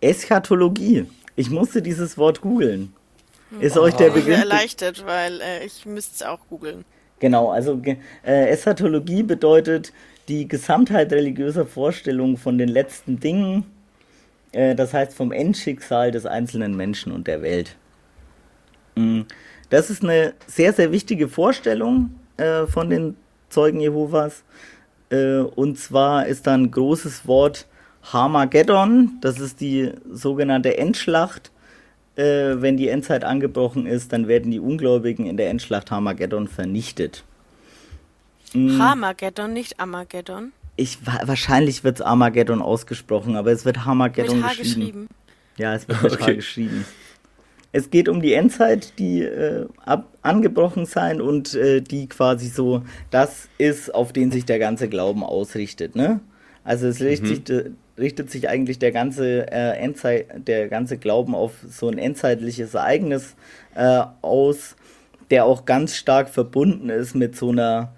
Eschatologie. Ich musste dieses Wort googeln. Ist euch der Ich bin Begriff? erleichtert, weil äh, ich müsste es auch googeln. Genau, also äh, Eschatologie bedeutet die Gesamtheit religiöser Vorstellungen von den letzten Dingen, äh, das heißt vom Endschicksal des einzelnen Menschen und der Welt. Mm, Das ist eine sehr, sehr wichtige Vorstellung äh, von den Zeugen Jehovas. Äh, und zwar ist da ein großes Wort Harmageddon, das ist die sogenannte Endschlacht. Äh, wenn die Endzeit angebrochen ist, dann werden die Ungläubigen in der Endschlacht Harmageddon vernichtet. Harmageddon, nicht Armageddon. Ich, wa- wahrscheinlich wird es Armageddon ausgesprochen, aber es wird Harmageddon geschrieben. geschrieben. Ja, es wird mit H Okay. geschrieben. Es geht um die Endzeit, die äh, ab, angebrochen sein und äh, die quasi so das ist, auf den sich der ganze Glauben ausrichtet. Ne? Also es richtet, sich, äh, richtet sich eigentlich der ganze äh, Endzeit, der ganze Glauben auf so ein endzeitliches Ereignis äh, aus, der auch ganz stark verbunden ist mit so einer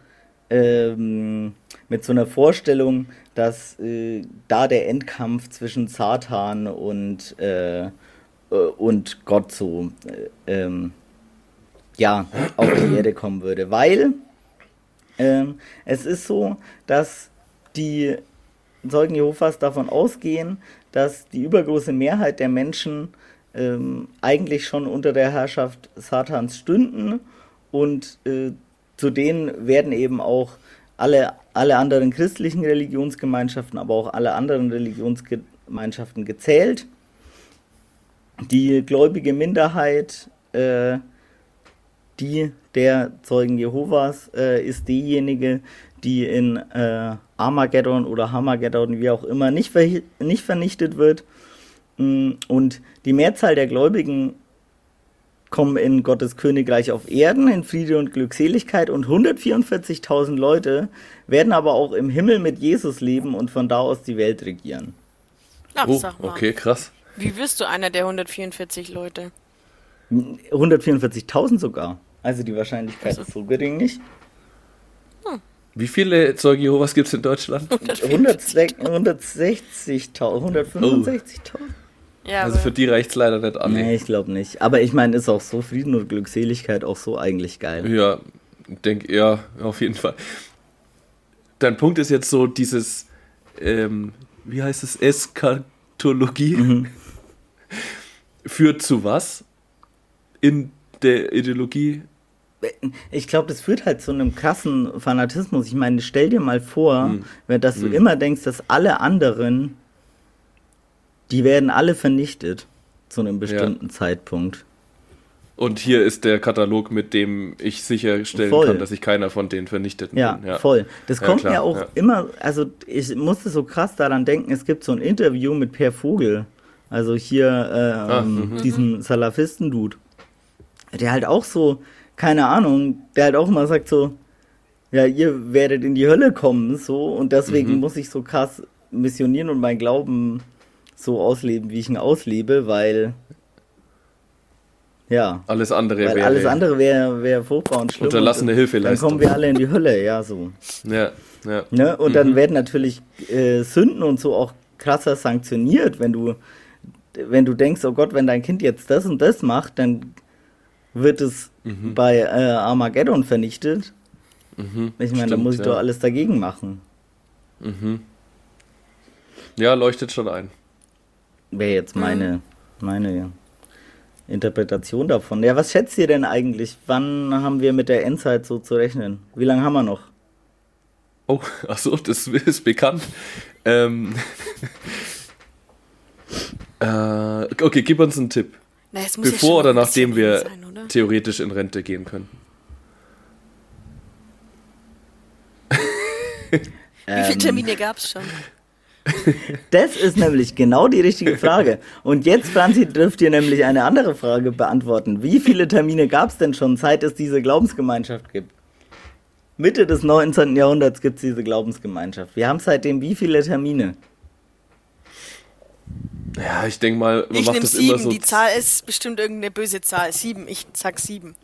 ähm, mit so einer Vorstellung, dass äh, da der Endkampf zwischen Satan und, äh, und Gott so äh, ähm, ja, auf die Erde kommen würde. Weil ähm, es ist so, dass die Zeugen Jehovas davon ausgehen, dass die übergroße Mehrheit der Menschen ähm, eigentlich schon unter der Herrschaft Satans stünden und äh, zu denen werden eben auch alle, alle anderen christlichen Religionsgemeinschaften, aber auch alle anderen Religionsgemeinschaften gezählt. Die gläubige Minderheit, äh, die der Zeugen Jehovas, äh, ist diejenige, die in äh, Armageddon oder Hamageddon, wie auch immer, nicht, verhi- nicht vernichtet wird. Mm, Und die Mehrzahl der Gläubigen kommen in Gottes Königreich auf Erden in Friede und Glückseligkeit und 144.000 Leute werden aber auch im Himmel mit Jesus leben und von da aus die Welt regieren. Ach, Oh, okay, krass. Wie wirst du einer der 144 Leute? 144.000 sogar. Also die Wahrscheinlichkeit Also. ist so gering nicht. Wie viele Zeugen Jehovas gibt es in Deutschland? 144. 160.000, 165.000. Ja, Also für die reicht es leider nicht an. Nee, ich glaube nicht. Aber ich meine, ist auch so Frieden und Glückseligkeit auch so eigentlich geil. Ja, denke ja, auf jeden Fall. Dein Punkt ist jetzt so dieses, ähm, wie heißt es, Eskatologie führt zu was in der Ideologie? Ich glaube, das führt halt zu einem krassen Fanatismus. Ich meine, stell dir mal vor, Mhm. wenn dass du immer denkst, dass alle anderen, die werden alle vernichtet zu einem bestimmten Zeitpunkt. Und hier ist der Katalog, mit dem ich sicherstellen Voll. kann, dass ich keiner von denen vernichtet Ja, bin. voll. Das Ja, kommt klar, mir auch ja. immer, also ich musste so krass daran denken, es gibt so ein Interview mit Per Vogel, also hier äh, Ah, ähm, mhm. diesem Salafisten-Dude, der halt auch so, keine Ahnung, der halt auch immer sagt so, ja, ihr werdet in die Hölle kommen, so, und deswegen Mhm. muss ich so krass missionieren und meinen Glauben so ausleben, wie ich ihn auslebe, weil, ja, Alles andere wäre alles andere wäre wär furchtbar und schlimm. Unterlassene Hilfeleistung. Dann kommen wir alle in die Hölle, ja, so. Ja, ja. Ne? Und Mhm. dann werden natürlich äh, Sünden und so auch krasser sanktioniert, wenn du, wenn du denkst, oh Gott, wenn dein Kind jetzt das und das macht, dann wird es Mhm. bei äh, Armageddon vernichtet. Mhm. Ich meine, da muss ich ja. doch alles dagegen machen. Mhm. Ja, leuchtet schon ein. Wäre jetzt meine, meine Interpretation davon. Ja, was schätzt ihr denn eigentlich? Wann haben wir mit der Endzeit so zu rechnen? Wie lange haben wir noch? Oh, ach so, das ist bekannt. Ähm, äh, okay, gib uns einen Tipp. Na, es muss ja Bevor schon oder nachdem wir sein, oder? theoretisch in Rente gehen können. Wie Ähm. viele Termine gab es schon? Das ist nämlich genau die richtige Frage. Und jetzt, Franzi, dürft ihr nämlich eine andere Frage beantworten. Wie viele Termine gab es denn schon, seit es diese Glaubensgemeinschaft gibt? Mitte des 19. Jahrhunderts gibt es diese Glaubensgemeinschaft. Wir haben seitdem wie viele Termine? Ja, ich denke mal, man Ich macht nehme das immer sieben. so. Die Zahl ist bestimmt irgendeine böse Zahl. Sieben. Ich sag sieben.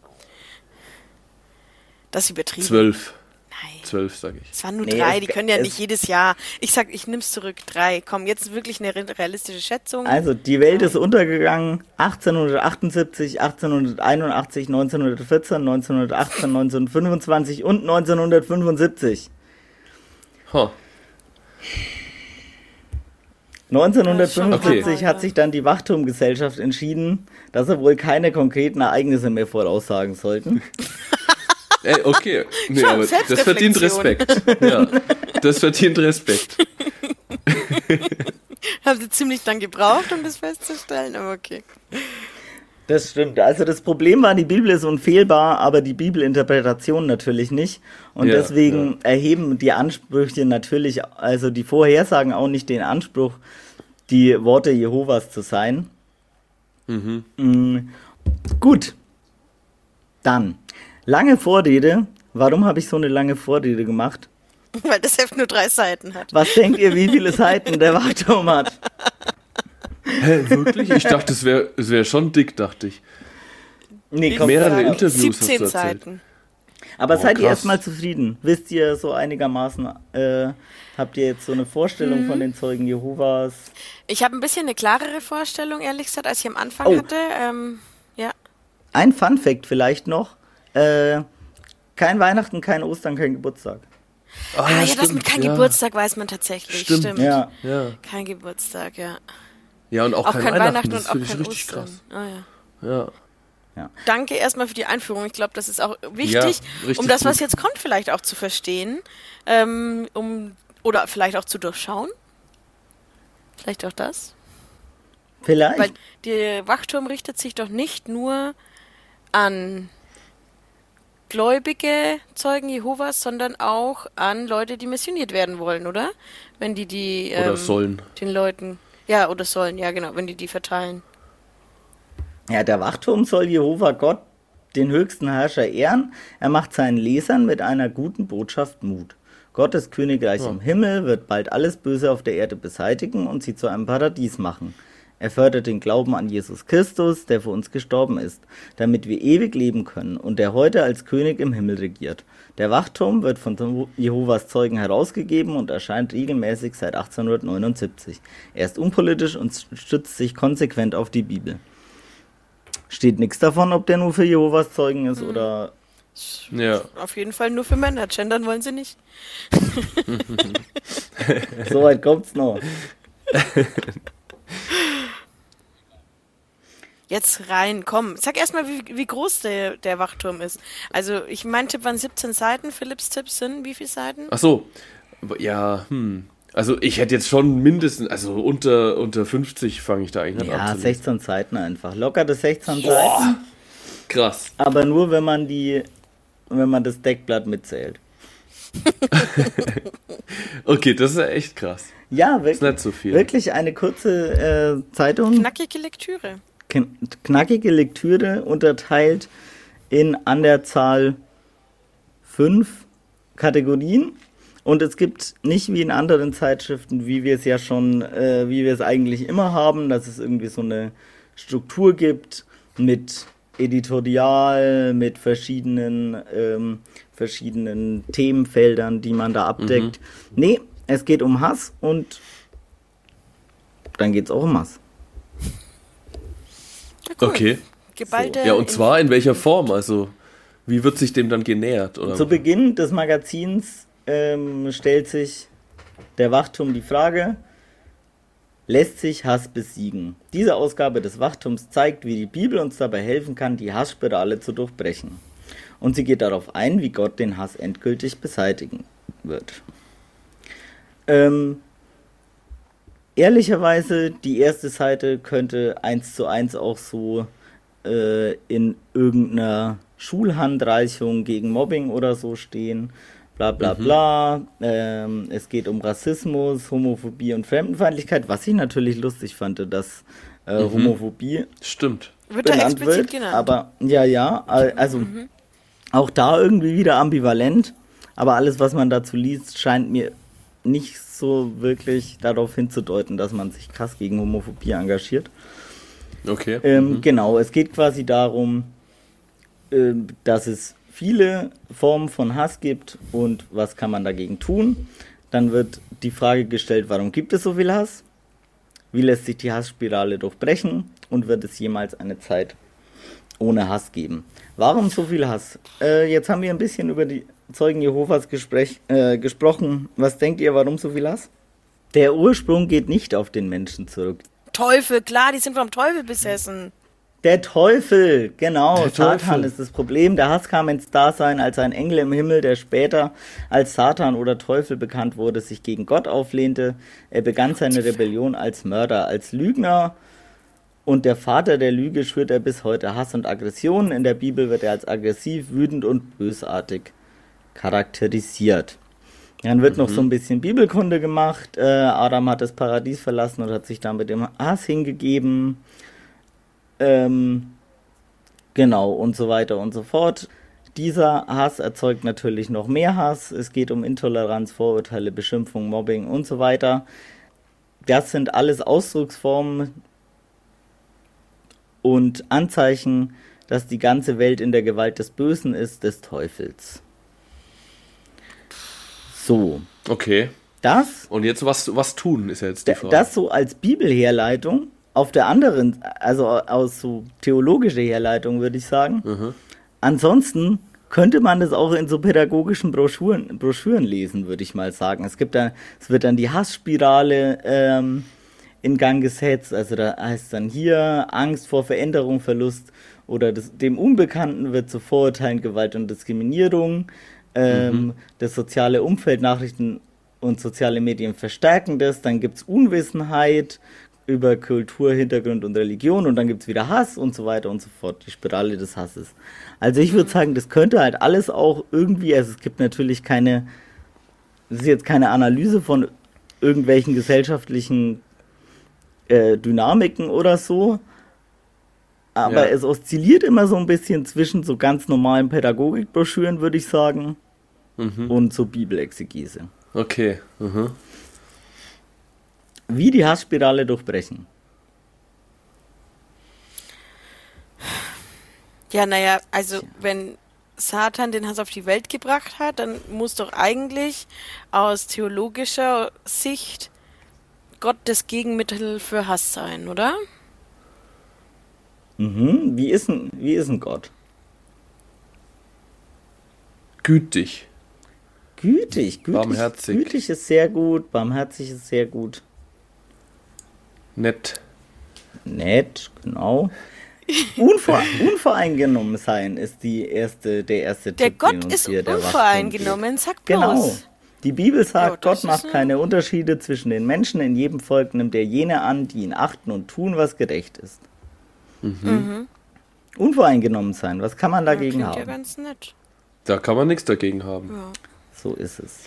Das ist übertrieben. Zwölf. Nein. Zwölf, sag ich. Es waren nur Nee, drei, die können ja nicht jedes Jahr. Ich sag, ich nimm's zurück. Drei. Komm, jetzt wirklich eine re- realistische Schätzung. Also, die Welt ist untergegangen 1878, 1881, 1914, 1918, 1925 und 1975. Ha. 1975 Okay. hat sich dann die Wachturmgesellschaft entschieden, dass sie wohl keine konkreten Ereignisse mehr voraussagen sollten. Ey, okay. Nee, Schon, aber das verdient. Respekt. Ja, das verdient Respekt. Haben sie ziemlich lang gebraucht, um das festzustellen, aber okay. Das stimmt. Also das Problem war, die Bibel ist unfehlbar, aber die Bibelinterpretation natürlich nicht. Und Ja, deswegen erheben die Ansprüche natürlich, also die Vorhersagen auch nicht den Anspruch, die Worte Jehovas zu sein. Mm, Gut. Dann. Lange Vorrede. Warum habe ich so eine lange Vorrede gemacht? Weil das Heft nur drei Seiten hat. Was denkt ihr, wie viele Seiten der Wachturm hat? Hä, wirklich? Ich dachte, es wäre es wär schon dick, dachte ich. Nee, Ich kommt Mehrere drauf. Interviews hast du 17 erzählt. Seiten. Aber Oh, seid ihr erstmal zufrieden? Wisst ihr so einigermaßen, äh, habt ihr jetzt so eine Vorstellung Mhm. von den Zeugen Jehovas? Ich habe ein bisschen eine klarere Vorstellung, ehrlich gesagt, als ich am Anfang Oh. hatte. Ähm, ja. Ein Fun Fact vielleicht noch. Äh, kein Weihnachten, kein Ostern, kein Geburtstag. Ah, ja, das stimmt, mit kein ja. Geburtstag weiß man tatsächlich. Stimmt. Stimmt. Ja. Ja. Kein Geburtstag, ja. Ja, und auch, Auch kein, kein Weihnachten, Weihnachten das und auch finde ich kein richtig Ostern. krass. Ah, ja. Ja. Danke erstmal für die Einführung. Ich glaube, das ist auch wichtig, Ja, um das, was jetzt kommt, vielleicht auch zu verstehen. Ähm, um, oder vielleicht auch zu durchschauen. Vielleicht auch das. Vielleicht. Weil der Wachturm richtet sich doch nicht nur an gläubige Zeugen Jehovas, sondern auch an Leute, die missioniert werden wollen, oder? Wenn die die Oder ähm, sollen. den Leuten ja oder sollen, ja genau, wenn die die verteilen. ja, der Wachturm soll Jehova Gott, den höchsten Herrscher, ehren. Er macht seinen Lesern mit einer guten Botschaft Mut. Gottes Königreich im Himmel wird bald alles Böse auf der Erde beseitigen und sie zu einem Paradies machen. Er fördert den Glauben an Jesus Christus, der für uns gestorben ist, damit wir ewig leben können und der heute als König im Himmel regiert. Der Wachturm wird von Jehovas Zeugen herausgegeben und erscheint regelmäßig seit 1879. Er ist unpolitisch und stützt sich konsequent auf die Bibel. Steht nichts davon, ob der nur für Jehovas Zeugen ist oder Ja. Auf jeden Fall nur für Männer. Gendern wollen sie nicht. so weit kommt's noch. Jetzt rein, komm. Sag erstmal, wie, wie groß der, der Wachturm ist. Also, ich mein Tipp waren 17 Seiten. Philipps Tipps sind wie viele Seiten? Ach so. Ja, hm. Also ich hätte jetzt schon mindestens, also unter, unter 50 fange ich da eigentlich an Ja, zu lesen. 16 Seiten einfach. Locker das 16 Seiten. Krass. Aber nur, wenn man die, wenn man das Deckblatt mitzählt. Okay, das ist ja echt krass. Ja, Ist wirklich, nicht so viel. wirklich eine kurze äh, Zeitung. Knackige Lektüre. Kn- knackige Lektüre unterteilt in an der Zahl fünf Kategorien. Und es gibt nicht wie in anderen Zeitschriften, wie wir es ja schon, äh, wie wir es eigentlich immer haben, dass es irgendwie so eine Struktur gibt mit Editorial, mit verschiedenen, ähm, verschiedenen Themenfeldern, die man da abdeckt. Nee, es geht um Hass und dann geht es auch um Hass. Cool. Okay. Geballte. Ja, und zwar in welcher Form? Also, wie wird sich dem dann genähert? Oder? Zu Beginn des Magazins ähm, stellt sich der Wachturm die Frage, lässt sich Hass besiegen. Diese Ausgabe des Wachtums zeigt, wie die Bibel uns dabei helfen kann, die Hassspirale zu durchbrechen. Und sie geht darauf ein, wie Gott den Hass endgültig beseitigen wird. Ähm, ehrlicherweise, die erste Seite könnte eins zu eins auch so äh, in irgendeiner Schulhandreichung gegen Mobbing oder so stehen bla bla mhm. bla. Ähm, es geht um Rassismus, Homophobie und Fremdenfeindlichkeit, was ich natürlich lustig fand, dass äh, mhm. Homophobie stimmt wird benannt wird. Genannt. Aber ja, ja, also mhm. auch da irgendwie wieder ambivalent. Aber alles, was man dazu liest, scheint mir nicht so wirklich darauf hinzudeuten, dass man sich krass gegen Homophobie engagiert. Okay. Ähm, mhm. Genau, es geht quasi darum, äh, dass es viele Formen von Hass gibt und was kann man dagegen tun. Dann wird die Frage gestellt, warum gibt es so viel Hass? Wie lässt sich die Hassspirale durchbrechen? Und wird es jemals eine Zeit ohne Hass geben? Warum so viel Hass? Äh, jetzt haben wir ein bisschen über die Zeugen Jehovas Gespräch, äh, gesprochen. Was denkt ihr, warum so viel Hass? Der Ursprung geht nicht auf den Menschen zurück. Teufel, klar, die sind vom Teufel besessen. Der Teufel, genau. Der Satan Teufel. ist das Problem. Der Hass kam ins Dasein als ein Engel im Himmel, der später als Satan oder Teufel bekannt wurde, sich gegen Gott auflehnte. Er begann seine Rebellion als Mörder, als Lügner. Und der Vater der Lüge schwört er bis heute Hass und Aggression. In der Bibel wird er als aggressiv, wütend und bösartig charakterisiert. Dann wird mhm. noch so ein bisschen Bibelkunde gemacht. Äh, Adam hat das Paradies verlassen und hat sich damit dem Hass hingegeben. Ähm, genau, und so weiter und so fort. Dieser Hass erzeugt natürlich noch mehr Hass. Es geht um Intoleranz, Vorurteile, Beschimpfung, Mobbing und so weiter. Das sind alles Ausdrucksformen und Anzeichen, dass die ganze Welt in der Gewalt des Bösen ist, des Teufels. So. Okay. Das. Und jetzt was, was tun, ist ja jetzt die Frage. Das so als Bibelherleitung auf der anderen, also aus so theologischer Herleitung würde ich sagen. Mhm. Ansonsten könnte man das auch in so pädagogischen Broschüren, Broschüren lesen, würde ich mal sagen. Es gibt dann, es wird dann die Hassspirale ähm, in Gang gesetzt. Also da heißt dann hier Angst vor Veränderung, Verlust oder das, dem Unbekannten wird zu Vorurteilen, Gewalt und Diskriminierung. Ähm, mhm. Das soziale Umfeld, Nachrichten und soziale Medien verstärken das. Dann gibt es Unwissenheit, über Kultur, Hintergrund und Religion und dann gibt es wieder Hass und so weiter und so fort, die Spirale des Hasses. Also ich würde sagen, das könnte halt alles auch irgendwie, also es gibt natürlich keine, das ist jetzt keine Analyse von irgendwelchen gesellschaftlichen äh, Dynamiken oder so, aber ja. es oszilliert immer so ein bisschen zwischen so ganz normalen Pädagogikbroschüren, würde ich sagen, mhm. und so Bibelexegese. Okay. Mhm. Wie die Hassspirale durchbrechen. Ja, naja, also wenn Satan den Hass auf die Welt gebracht hat, dann muss doch eigentlich aus theologischer Sicht Gott das Gegenmittel für Hass sein, oder? Mhm. Wie ist ein, wie ist ein Gott? Gütig. Gütig, gütig. Barmherzig. Gütig ist sehr gut, barmherzig ist sehr gut. Nett. Nett, genau. Unvor unvoreingenommen sein ist die erste, der erste der Tipp. Der Gott ist hier, der unvoreingenommen, sag bloß. Genau. Die Bibel sagt, oh, Gott macht keine Unterschiede zwischen den Menschen. In jedem Volk nimmt er jene an, die ihn achten und tun, was gerecht ist. Mhm. Mhm. Unvoreingenommen sein, was kann man dagegen ja, haben? Ja ganz nett. Da kann man nichts dagegen haben. Ja. So ist es.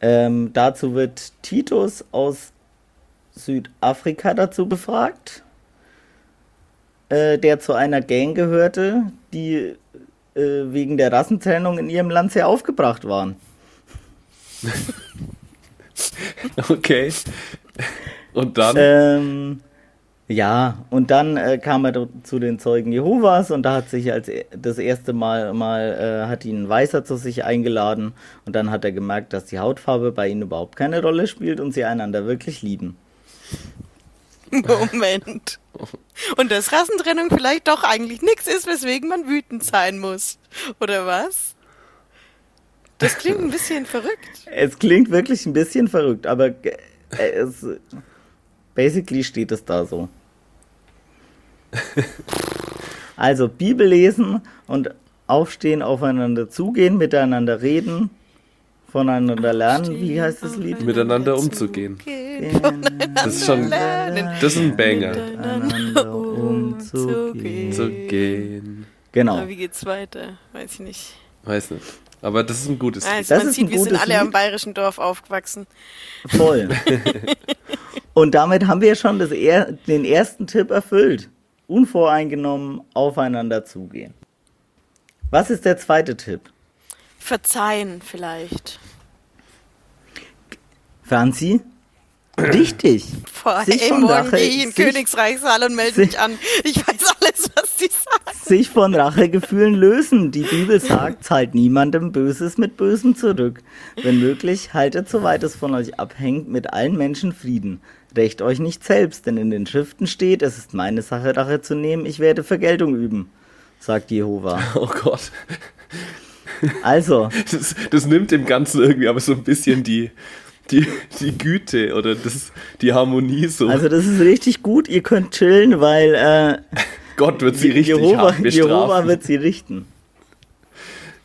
Ähm, dazu wird Titus aus Südafrika dazu befragt, äh, der zu einer Gang gehörte, die äh, wegen der Rassentrennung in ihrem Land sehr aufgebracht waren. okay. Und dann? Ähm, ja, und dann äh, kam er zu den Zeugen Jehovas und da hat sich als e-, das erste Mal mal äh, hat ihn ein Weißer zu sich eingeladen und dann hat er gemerkt, dass die Hautfarbe bei ihnen überhaupt keine Rolle spielt und sie einander wirklich lieben. Moment. Und dass Rassentrennung vielleicht doch eigentlich nichts ist, weswegen man wütend sein muss. Oder was? Das klingt ein bisschen verrückt. Es klingt wirklich ein bisschen verrückt, aber äh, es, Basically steht es da so. also Bibel lesen und aufstehen, aufeinander zugehen, miteinander reden, voneinander lernen. Wie heißt das Lied? Miteinander umzugehen. Das ist schon, das ist ein Banger. Miteinander umzugehen. Zu gehen. Genau. Aber wie geht's weiter? Weiß ich nicht. Weiß nicht. Aber das ist ein gutes Lied. Also Das man ist sieht, ein wir sind alle Lied. am bayerischen Dorf aufgewachsen. Voll. Und damit haben wir schon das er den ersten Tipp erfüllt. Unvoreingenommen aufeinander zugehen. Was ist der zweite Tipp? Verzeihen vielleicht. Franzi? Richtig. Boah, Sich ey, von morgen Rache- gehe ich in Königsreichssaal und melde sich- mich an. Ich weiß alles, was die sagen. Sich von Rachegefühlen lösen. Die Bibel sagt, zahlt niemandem Böses mit Bösem zurück. Wenn möglich, haltet, soweit es von euch abhängt, mit allen Menschen Frieden. Rächt euch nicht selbst, denn in den Schriften steht, es ist meine Sache, Rache zu nehmen, ich werde Vergeltung üben, sagt Jehova. Oh Gott. Also, Das, das nimmt dem Ganzen irgendwie aber so ein bisschen die, die, die Güte oder das, die Harmonie so. also das ist richtig gut, ihr könnt chillen, weil äh, Gott wird sie richtig Jehova, hart bestrafen. Jehova wird sie richten.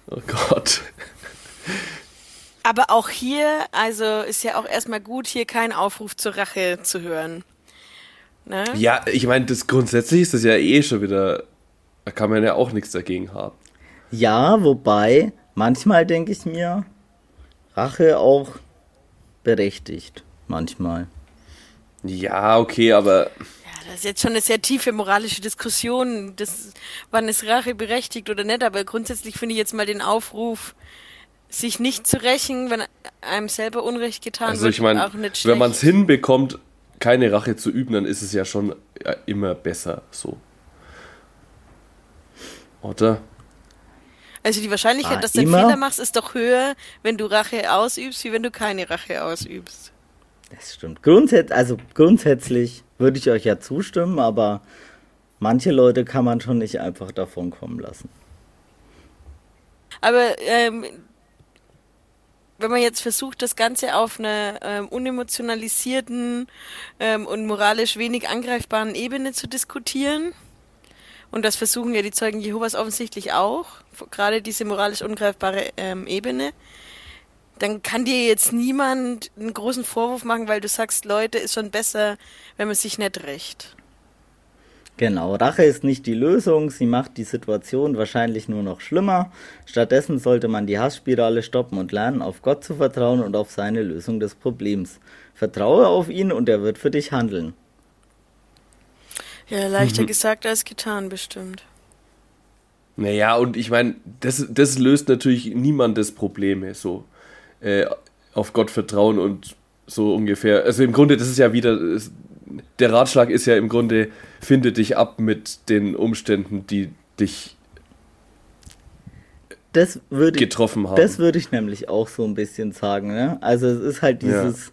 oh Gott. Aber auch hier, also ist ja auch erstmal gut, hier keinen Aufruf zur Rache zu hören. Ne? Ja, ich meine, das grundsätzlich ist das ja eh schon wieder, da kann man ja auch nichts dagegen haben. Ja, wobei, manchmal denke ich mir, Rache auch berechtigt. Manchmal. Ja, okay, aber Ja, das ist jetzt schon eine sehr tiefe moralische Diskussion, das, wann ist Rache berechtigt oder nicht, aber grundsätzlich finde ich jetzt mal den Aufruf, sich nicht zu rächen, wenn einem selber Unrecht getan also wird, ich meine, auch nicht schlecht. wenn man es hinbekommt, keine Rache zu üben, dann ist es ja schon ja, immer besser so. Oder? Also die Wahrscheinlichkeit, Ah, dass du einen immer? Fehler machst, ist doch höher, wenn du Rache ausübst, wie wenn du keine Rache ausübst. Das stimmt. Grundsätz also grundsätzlich würde ich euch ja zustimmen, aber manche Leute kann man schon nicht einfach davon kommen lassen. Aber ähm, wenn man jetzt versucht, das Ganze auf einer ähm, unemotionalisierten ähm, und moralisch wenig angreifbaren Ebene zu diskutieren, und das versuchen ja die Zeugen Jehovas offensichtlich auch, gerade diese moralisch ungreifbare ähm, Ebene, dann kann dir jetzt niemand einen großen Vorwurf machen, weil du sagst, Leute, ist schon besser, wenn man sich nicht rächt. Genau, Rache ist nicht die Lösung, sie macht die Situation wahrscheinlich nur noch schlimmer. Stattdessen sollte man die Hassspirale stoppen und lernen, auf Gott zu vertrauen und auf seine Lösung des Problems. Vertraue auf ihn und er wird für dich handeln. Ja, leichter gesagt als getan, bestimmt. Naja, und ich meine, das, das löst natürlich niemandes Probleme, so äh, auf Gott vertrauen und so ungefähr. Also im Grunde, das ist ja wieder, der Ratschlag ist ja im Grunde, finde dich ab mit den Umständen, die dich Das würde ich, getroffen haben. das würde ich nämlich auch so ein bisschen sagen. Ne? Also es ist halt Ja. dieses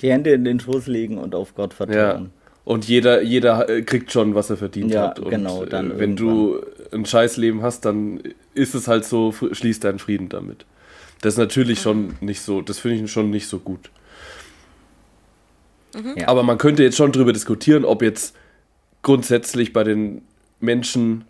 die Hände in den Schoß legen und auf Gott ja. vertrauen. Und jeder, jeder äh, kriegt schon, was er verdient Ja, hat. Und genau, dann äh, wenn du ein Scheißleben hast, dann ist es halt so, schließ deinen Frieden damit. Das ist natürlich schon nicht so, das finde ich schon nicht so gut. Ja. Aber man könnte jetzt schon drüber diskutieren, ob jetzt grundsätzlich bei den Menschen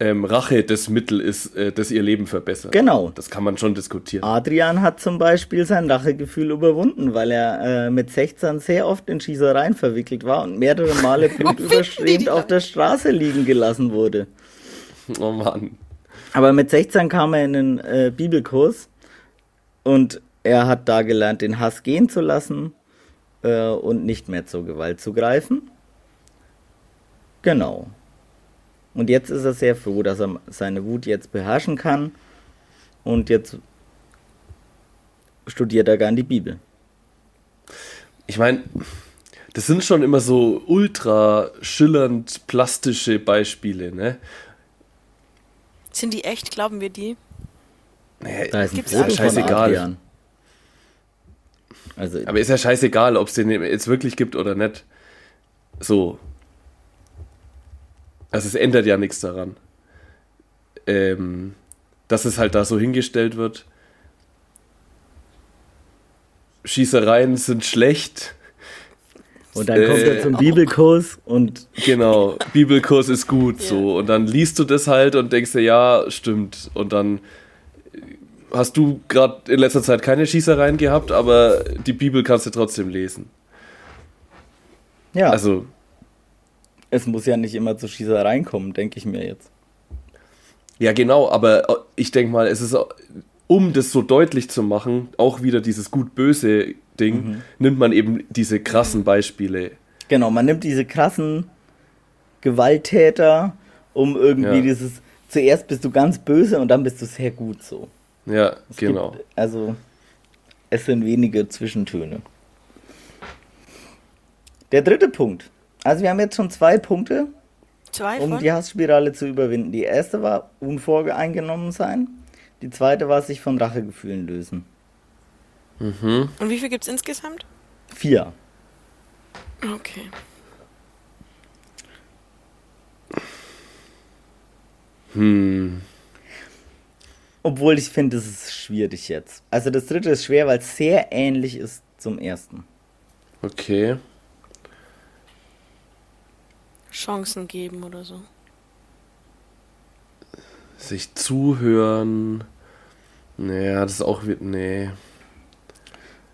ähm, Rache das Mittel ist, äh, das ihr Leben verbessert. Genau. Das kann man schon diskutieren. Adrian hat zum Beispiel sein Rachegefühl überwunden, weil er äh, mit 16 sehr oft in Schießereien verwickelt war und mehrere Male blutüberströmt auf der Straße liegen gelassen wurde. Oh Mann. Aber mit 16 kam er in den äh, Bibelkurs und er hat da gelernt, den Hass gehen zu lassen äh, und nicht mehr zur Gewalt zu greifen. Genau. Und jetzt ist er sehr froh, dass er seine Wut jetzt beherrschen kann. Und jetzt studiert er gern die Bibel. Ich meine, das sind schon immer so ultra schillernd plastische Beispiele, ne? Sind die echt? Glauben wir die? Naja, Da ist ein Gibt's Foto scheißegal. Adrian. Also, Aber ist ja scheißegal, ob es den jetzt wirklich gibt oder nicht. So. Also es ändert ja nichts daran. Ähm, dass es halt da so hingestellt wird. Schießereien sind schlecht. Und dann kommt er zum Bibelkurs und. Genau, Bibelkurs ist gut so. Und dann liest du das halt und denkst dir, ja, stimmt. Und dann hast du gerade in letzter Zeit keine Schießereien gehabt, aber die Bibel kannst du trotzdem lesen. Ja. Also, es muss ja nicht immer zu Schießereien kommen, denke ich mir jetzt. ja, genau, aber ich denke mal, es ist, um das so deutlich zu machen, auch wieder dieses gut-böse Ding, nimmt man eben diese krassen Beispiele. Genau, man nimmt diese krassen Gewalttäter, um irgendwie Ja. dieses. Zuerst bist du ganz böse und dann bist du sehr gut so. Ja, Es genau. Gibt, also, es sind wenige Zwischentöne. Der dritte Punkt. Also, wir haben jetzt schon zwei Punkte, Zwei um die Hassspirale zu überwinden. Die erste war unvoreingenommen sein. Die zweite war sich von Rachegefühlen lösen. Mhm. Und wie viel gibt's insgesamt? Vier. Okay. Hm. Obwohl ich finde, es ist schwierig jetzt. Also das dritte ist schwer, weil es sehr ähnlich ist zum ersten. Okay. Chancen geben oder so. Sich zuhören. Naja, das ist auch. wie- Nee.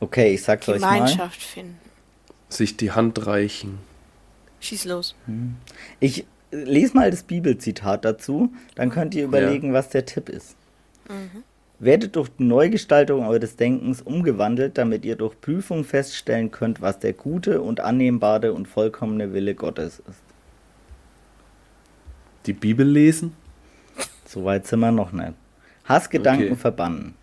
Okay, ich sag's euch mal. Gemeinschaft finden. Sich die Hand reichen. Schieß los. Ich äh, lese mal das Bibelzitat dazu, dann könnt ihr überlegen, was der Tipp ist. Werdet durch die Neugestaltung eures Denkens umgewandelt, damit ihr durch Prüfung feststellen könnt, was der gute und annehmbare und vollkommene Wille Gottes ist. Die Bibel lesen? Soweit sind wir noch nicht. Hassgedanken Okay. verbannen.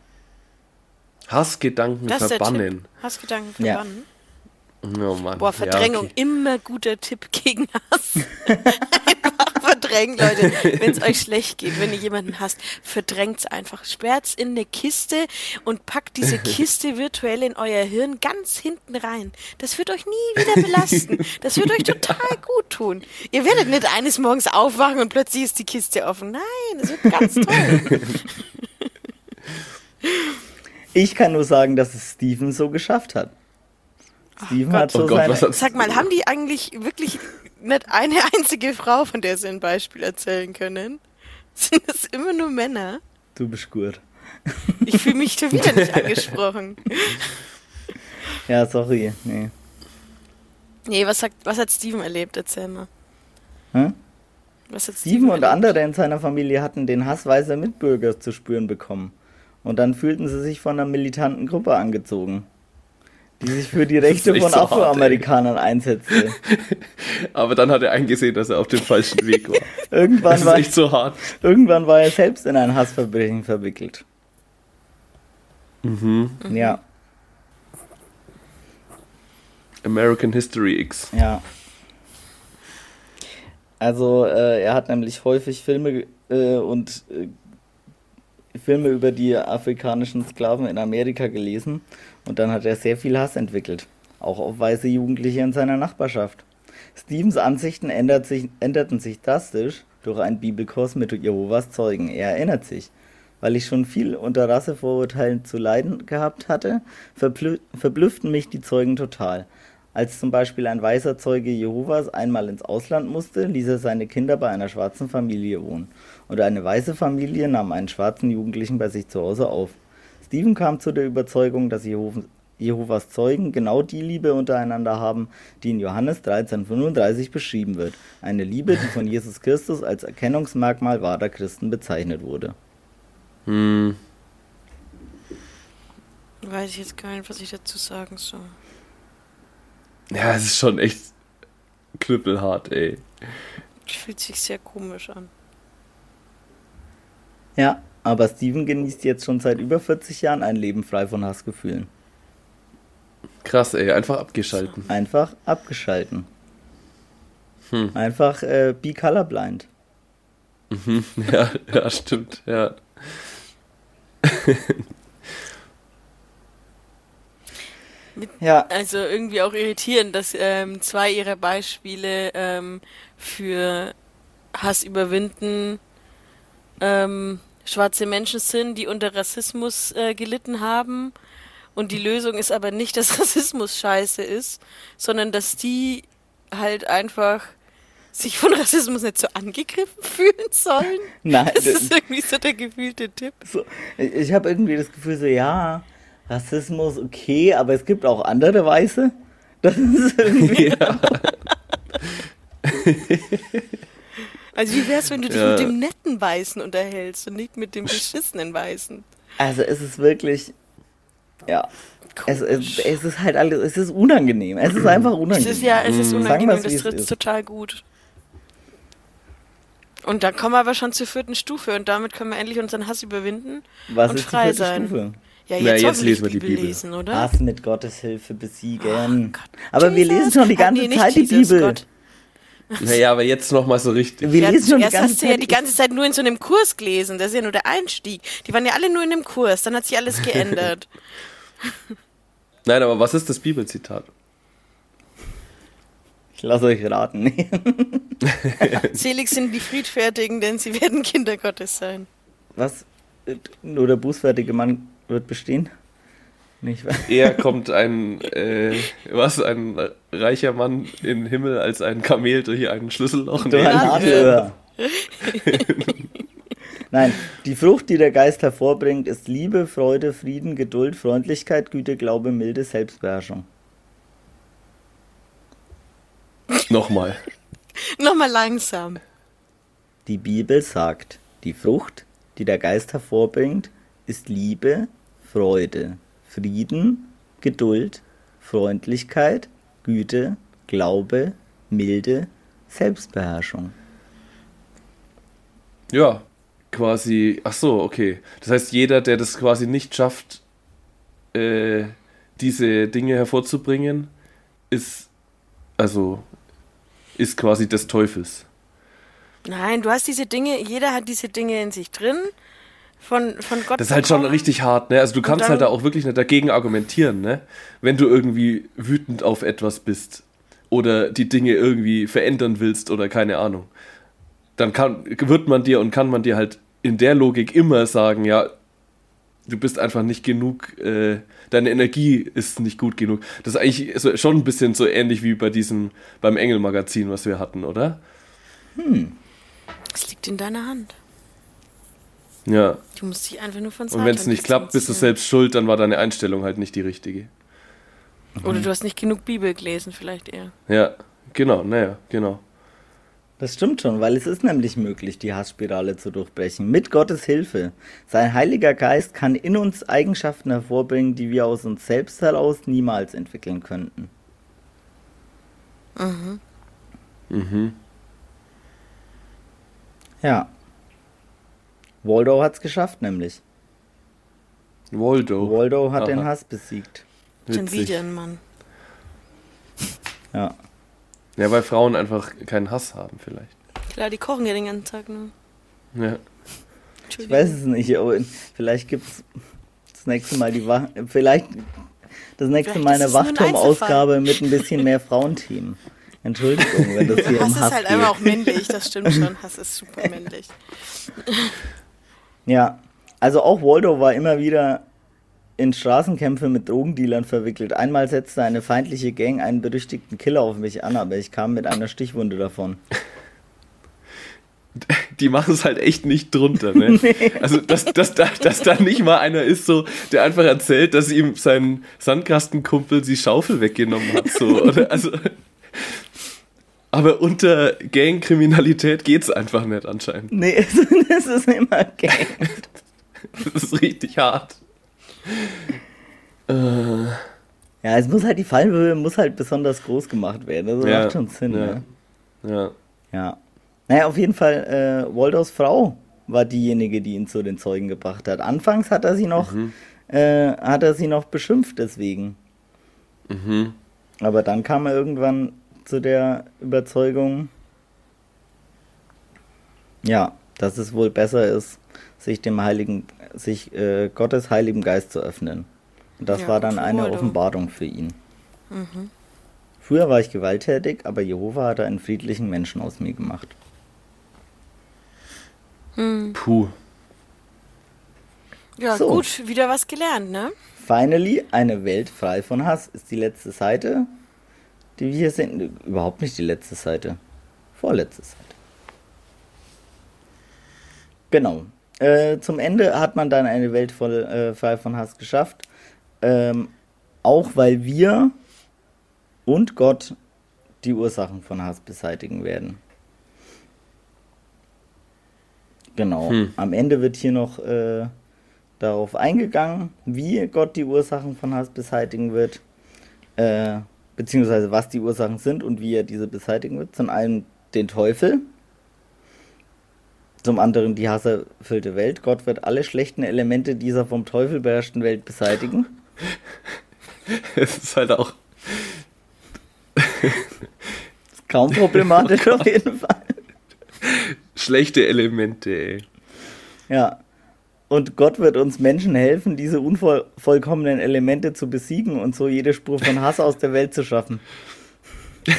Hassgedanken Das ist der verbannen. Tipp. Hassgedanken Ja. verbannen. Oh Mann. Boah, Verdrängung, Ja, okay. immer guter Tipp gegen Hass. verdrängen, Leute. Wenn es euch schlecht geht, wenn ihr jemanden hasst, verdrängt's einfach. Sperrt's in eine Kiste und packt diese Kiste virtuell in euer Hirn ganz hinten rein. Das wird euch nie wieder belasten. Das wird euch total gut tun. Ihr werdet nicht eines Morgens aufwachen und plötzlich ist die Kiste offen. Nein, das wird ganz toll. Ich kann nur sagen, dass es Steven so geschafft hat. Steven Gott. hat so Oh Gott, Sag mal, haben die eigentlich wirklich nicht eine einzige Frau, von der sie ein Beispiel erzählen können? Sind das immer nur Männer? Du bist gut. Ich fühle mich schon wieder nicht angesprochen. Ja, sorry. Nee. Nee, was, sagt, was hat Steven erlebt? Erzähl mal. Hä? Was hat Steven und erlebt? andere in seiner Familie hatten den Hass weißer Mitbürger zu spüren bekommen. Und dann fühlten sie sich von einer militanten Gruppe angezogen, die sich für die Rechte echt von so hart. Afroamerikanern einsetzte. Aber dann hat er eingesehen, dass er auf dem falschen Weg war. Das Irgendwann ist war, echt so hart. irgendwann war er selbst in ein Hassverbrechen verwickelt. Mhm. Ja, American History X. ja. Also äh, er hat nämlich häufig Filme äh, und äh, Filme über die afrikanischen Sklaven in Amerika gelesen und dann hat er sehr viel Hass entwickelt, auch auf weiße Jugendliche in seiner Nachbarschaft. Stevens Ansichten sich, änderten sich drastisch durch einen Bibelkurs mit Jehovas Zeugen. Er erinnert sich, weil ich schon viel unter Rassevorurteilen zu leiden gehabt hatte, verblü verblüfften mich die Zeugen total. Als zum Beispiel ein weißer Zeuge Jehovas einmal ins Ausland musste, ließ er seine Kinder bei einer schwarzen Familie wohnen. Und eine weiße Familie nahm einen schwarzen Jugendlichen bei sich zu Hause auf. Stephen kam zu der Überzeugung, dass Jehov- Jehovas Zeugen genau die Liebe untereinander haben, die in Johannes 13,35 beschrieben wird. Eine Liebe, die von Jesus Christus als Erkennungsmerkmal wahrer Christen bezeichnet wurde. Hm. Weiß ich jetzt gar nicht, was ich dazu sagen soll. Ja, es ist schon echt knüppelhart, ey. Fühlt sich sehr komisch an. Ja, aber Stephen genießt jetzt schon seit über 40 Jahren ein Leben frei von Hassgefühlen. Krass, ey. Einfach abgeschalten. Einfach abgeschalten. Hm. Einfach äh, be colorblind. Mhm. Ja, ja, stimmt. Ja. Ja, Also irgendwie auch irritierend, dass ähm, zwei ihrer Beispiele ähm, für Hass überwinden ähm, schwarze Menschen sind, die unter Rassismus äh, gelitten haben Und die Lösung ist aber nicht, dass Rassismus scheiße ist, sondern dass die halt einfach sich von Rassismus nicht so angegriffen fühlen sollen. Nein, Das das- ist irgendwie so der gefühlte Tipp. So, ich ich habe irgendwie das Gefühl, so, ja, Rassismus, okay, aber es gibt auch andere Weiße. Das ist irgendwie. Also wie wär's, wenn du dich Ja. mit dem netten Weißen unterhältst und nicht mit dem beschissenen Weißen? Also, es ist wirklich. Ja. Es, es, es ist halt alles, es ist unangenehm. Es ist einfach Es unangenehm. ist ja, es ist Sagen unangenehm, das es trifft ist. total gut. Und dann kommen wir aber schon zur vierten Stufe und damit können wir endlich unseren Hass überwinden Was und ist die frei vierte sein. Stufe? Ja, jetzt, jetzt hoffentlich lesen wir die Bibel. lesen, oder? Hass mit Gottes Hilfe besiegen. Gott. aber wir Jesus. lesen schon die Ah, ganze nee, nicht Zeit die Bibel. Gott. Naja, aber jetzt nochmal so richtig. Wir Ja, lesen schon die ganze hast du ja die ganze Zeit nur in so einem Kurs gelesen. Das ist ja nur der Einstieg. Die waren ja alle nur in einem Kurs. Dann hat sich alles geändert. Nein, aber was ist das Bibelzitat? ich lasse euch raten. Selig sind die Friedfertigen, denn sie werden Kinder Gottes sein. Was? Nur der bußfertige Mann wird bestehen? Nicht wahr? Eher kommt ein, äh, was, ein reicher Mann in den Himmel als ein Kamel durch ein Schlüsselloch. Du Nee. ein Nadelöhr. Nein, die Frucht, die der Geist hervorbringt, ist Liebe, Freude, Frieden, Geduld, Freundlichkeit, Güte, Glaube, Milde, Selbstbeherrschung. Nochmal. Nochmal langsam. Die Bibel sagt, die Frucht, die der Geist hervorbringt, ist Liebe, Freude, Frieden, Geduld, Freundlichkeit, Güte, Glaube, Milde, Selbstbeherrschung. Ja, quasi. Ach so, okay. Das heißt, jeder, der das quasi nicht schafft, äh, diese Dinge hervorzubringen, ist also ist quasi des Teufels. Nein, du hast diese Dinge, jeder hat diese Dinge in sich drin. Von, von Gott. Das ist halt schon richtig hart, ne? Also du kannst halt da auch wirklich nicht dagegen argumentieren, ne? Wenn du irgendwie wütend auf etwas bist oder die Dinge irgendwie verändern willst oder keine Ahnung, dann kann, wird man dir und kann man dir halt in der Logik immer sagen, ja, du bist einfach nicht genug, äh, deine Energie ist nicht gut genug. Das ist eigentlich so, schon ein bisschen so ähnlich wie bei diesem, beim Engel-Magazin, was wir hatten, oder? Es liegt in deiner Hand. Ja. Du musst dich einfach nur von Und wenn es nicht klappt, bist du selbst schuld, dann war deine Einstellung halt nicht die richtige. Oder du hast nicht genug Bibel gelesen, vielleicht eher. Ja, genau, naja, genau. Das stimmt schon, weil es ist nämlich möglich, die Hassspirale zu durchbrechen. Mit Gottes Hilfe. Sein Heiliger Geist kann in uns Eigenschaften hervorbringen, die wir aus uns selbst heraus niemals entwickeln könnten. Mhm. Ja. Waldo hat's geschafft, nämlich. Waldo. Waldo hat Aha. den Hass besiegt. Schon Witzig. wieder ein Mann. Ja. Ja, weil Frauen einfach keinen Hass haben, vielleicht. Klar, die kochen ja den ganzen Tag nur. Ja. Ich weiß es nicht, aber vielleicht gibt's das nächste Mal die Wach vielleicht das nächste Vielleicht Mal ist eine es nur ein Wachturmausgabe mit ein bisschen mehr Frauenthemen. Entschuldigung, wenn das hier Hass um ist Hass halt geht. einfach auch männlich, das stimmt schon. Hass ist super männlich. Ja, also auch Waldo war immer wieder in Straßenkämpfe mit Drogendealern verwickelt. Einmal setzte eine feindliche Gang einen berüchtigten Killer auf mich an, aber ich kam mit einer Stichwunde davon. Die machen es halt echt nicht drunter, ne? Also, dass, dass, da, dass da nicht mal einer ist, so, der einfach erzählt, dass ihm sein Sandkastenkumpel die Schaufel weggenommen hat, so, oder? Also. Aber unter Gangkriminalität geht's einfach nicht anscheinend. Nee, es, es ist immer Gang. Das ist richtig hart. Äh, Ja, es muss halt, die Fallhöhe muss halt besonders groß gemacht werden. Das Ja, macht schon Sinn, ja. ne? ja. Ja. Naja, auf jeden Fall, äh, Waldos Frau war diejenige, die ihn zu den Zeugen gebracht hat. Anfangs hat er sie noch, Mhm. äh, hat er sie noch beschimpft deswegen. Mhm. Aber dann kam er irgendwann zu der Überzeugung, ja, dass es wohl besser ist, sich dem Heiligen, sich äh, Gottes Heiligen Geist zu öffnen. Und das Ja, war dann eine. Offenbarung für ihn. Früher war ich gewalttätig, aber Jehova hat einen friedlichen Menschen aus mir gemacht. Puh. Ja, So. gut, wieder was gelernt, ne? Finally, eine Welt frei von Hass ist die letzte Seite, die wir sehen. Überhaupt nicht die letzte Seite. Vorletzte Seite. Genau. Äh, zum Ende hat man dann eine Welt voll äh, frei von Hass geschafft. Ähm, auch weil wir und Gott die Ursachen von Hass beseitigen werden. Genau. Hm. Am Ende wird hier noch äh, darauf eingegangen, wie Gott die Ursachen von Hass beseitigen wird, äh, beziehungsweise was die Ursachen sind und wie er diese beseitigen wird. Zum einen den Teufel, zum anderen die hasserfüllte Welt. Gott wird alle schlechten Elemente dieser vom Teufel beherrschten Welt beseitigen. Es ist halt auch. kaum problematisch oh auf jeden Fall. Schlechte Elemente, ey. Ja. Und Gott wird uns Menschen helfen, diese unvollkommenen Elemente zu besiegen und so jede Spur von Hass aus der Welt zu schaffen.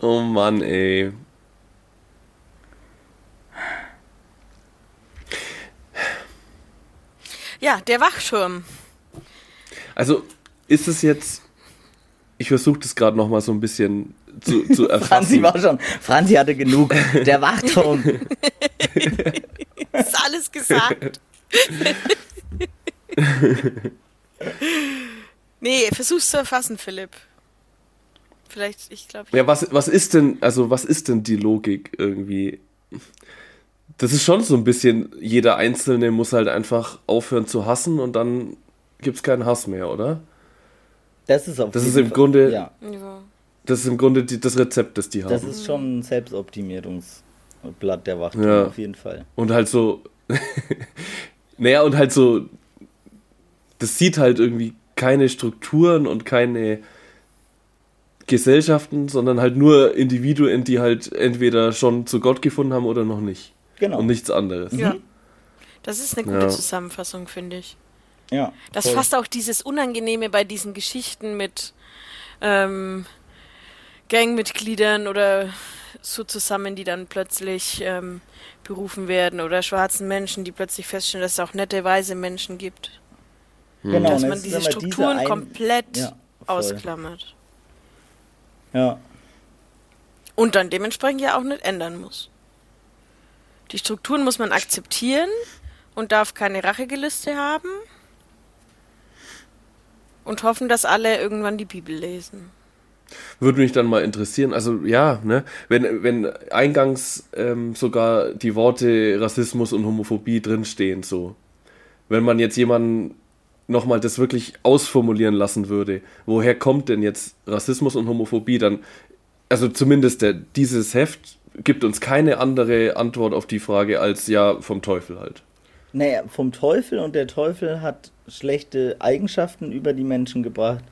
oh Mann, ey. Ja, der Wachschirm. Also ist es jetzt, ich versuche das gerade noch mal so ein bisschen zu, zu erfassen. Franzi war schon, Franzi hatte genug. Der Wachturm. ist alles gesagt. nee, versuch's zu erfassen, Philipp. Vielleicht, ich glaube. Ja, was, was ist denn, also was ist denn die Logik irgendwie? Das ist schon so ein bisschen, jeder Einzelne muss halt einfach aufhören zu hassen und dann gibt es keinen Hass mehr, oder? Das ist auf Das ist im Fall, Grunde. Ja. Das ist im Grunde die, das Rezept, das die haben. Das ist schon ein Selbstoptimierungsblatt der Wacht, ja. auf jeden Fall. Und halt so. naja, und halt so. Das sieht halt irgendwie keine Strukturen und keine Gesellschaften, sondern halt nur Individuen, die halt entweder schon zu Gott gefunden haben oder noch nicht. Genau. Und nichts anderes. Ja. Das ist eine gute ja. Zusammenfassung, finde ich. Ja. Das voll. fasst auch dieses Unangenehme bei diesen Geschichten mit ähm, Gangmitgliedern oder so zusammen, die dann plötzlich ähm, berufen werden oder schwarzen Menschen, die plötzlich feststellen, dass es auch nette, weise Menschen gibt. Genau, dass man diese Strukturen diese komplett ja, ausklammert. Ja. Und dann dementsprechend ja auch nicht ändern muss. Die Strukturen muss man akzeptieren und darf keine Rachegelüste haben und hoffen, dass alle irgendwann die Bibel lesen. Würde mich dann mal interessieren, also ja, ne, wenn, wenn eingangs ähm, sogar die Worte Rassismus und Homophobie drinstehen, so, wenn man jetzt jemanden nochmal das wirklich ausformulieren lassen würde, woher kommt denn jetzt Rassismus und Homophobie, dann, also zumindest der, dieses Heft gibt uns keine andere Antwort auf die Frage als ja vom Teufel halt. Naja, vom Teufel und der Teufel hat schlechte Eigenschaften über die Menschen gebracht.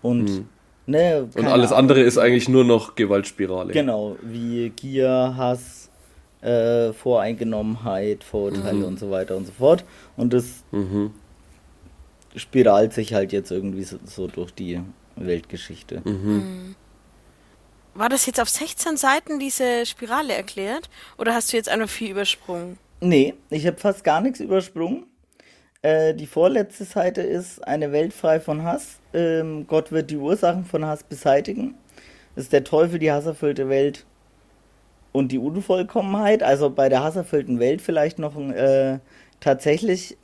Und, hm. Ne, und alles Ahnung. andere ist eigentlich nur noch Gewaltspirale. Genau, wie Gier, Hass, äh, Voreingenommenheit, Vorurteile mhm. und so weiter und so fort. Und das mhm. spiralt sich halt jetzt irgendwie so, so durch die Weltgeschichte. Mhm. mhm. War das jetzt auf 16 Seiten diese Spirale erklärt? Oder hast du jetzt einfach viel übersprungen? Nee, ich habe fast gar nichts übersprungen. Äh, die vorletzte Seite ist eine Welt frei von Hass. Ähm, Gott wird die Ursachen von Hass beseitigen. Das ist der Teufel, die hasserfüllte Welt und die Unvollkommenheit. Also bei der hasserfüllten Welt vielleicht noch äh, tatsächlich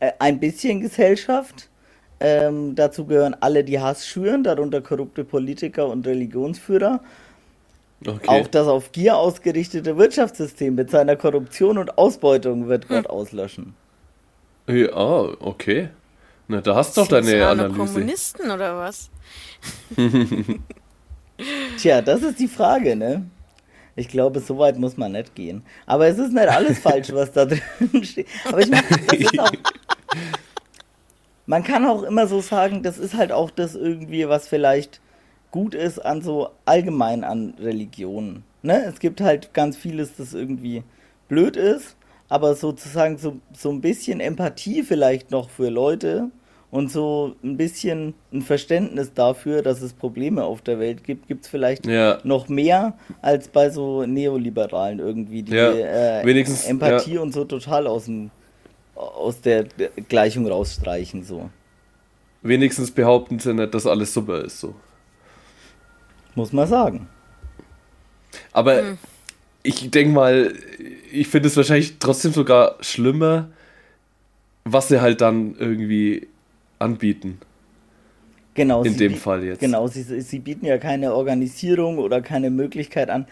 äh, ein bisschen Gesellschaft. Ähm, dazu gehören alle, die Hass schüren, darunter korrupte Politiker und Religionsführer. Okay. Auch das auf Gier ausgerichtete Wirtschaftssystem mit seiner Korruption und Ausbeutung wird Gott hm. auslöschen. Ja, okay. Na, da hast du doch deine Analyse. Kommunisten oder was? Tja, das ist die Frage, ne? Ich glaube, so weit muss man nicht gehen. Aber es ist nicht alles falsch, was da drin steht. Aber ich meine, das ist auch. Man kann auch immer so sagen, das ist halt auch das irgendwie, was vielleicht gut ist an so allgemein an Religionen. Ne? Es gibt halt ganz vieles, das irgendwie blöd ist, aber sozusagen so, so ein bisschen Empathie vielleicht noch für Leute und so ein bisschen ein Verständnis dafür, dass es Probleme auf der Welt gibt, gibt es vielleicht ja. noch mehr als bei so Neoliberalen irgendwie, die ja, äh, Empathie ja. und so total aus dem aus der Gleichung rausstreichen, so. Wenigstens behaupten sie nicht, dass alles super ist, so. Muss man sagen. Aber hm. Ich denke mal, ich finde es wahrscheinlich trotzdem sogar schlimmer, was sie halt dann irgendwie anbieten. Genau. In dem Fall jetzt. Genau, sie, sie bieten ja keine Organisierung oder keine Möglichkeit an,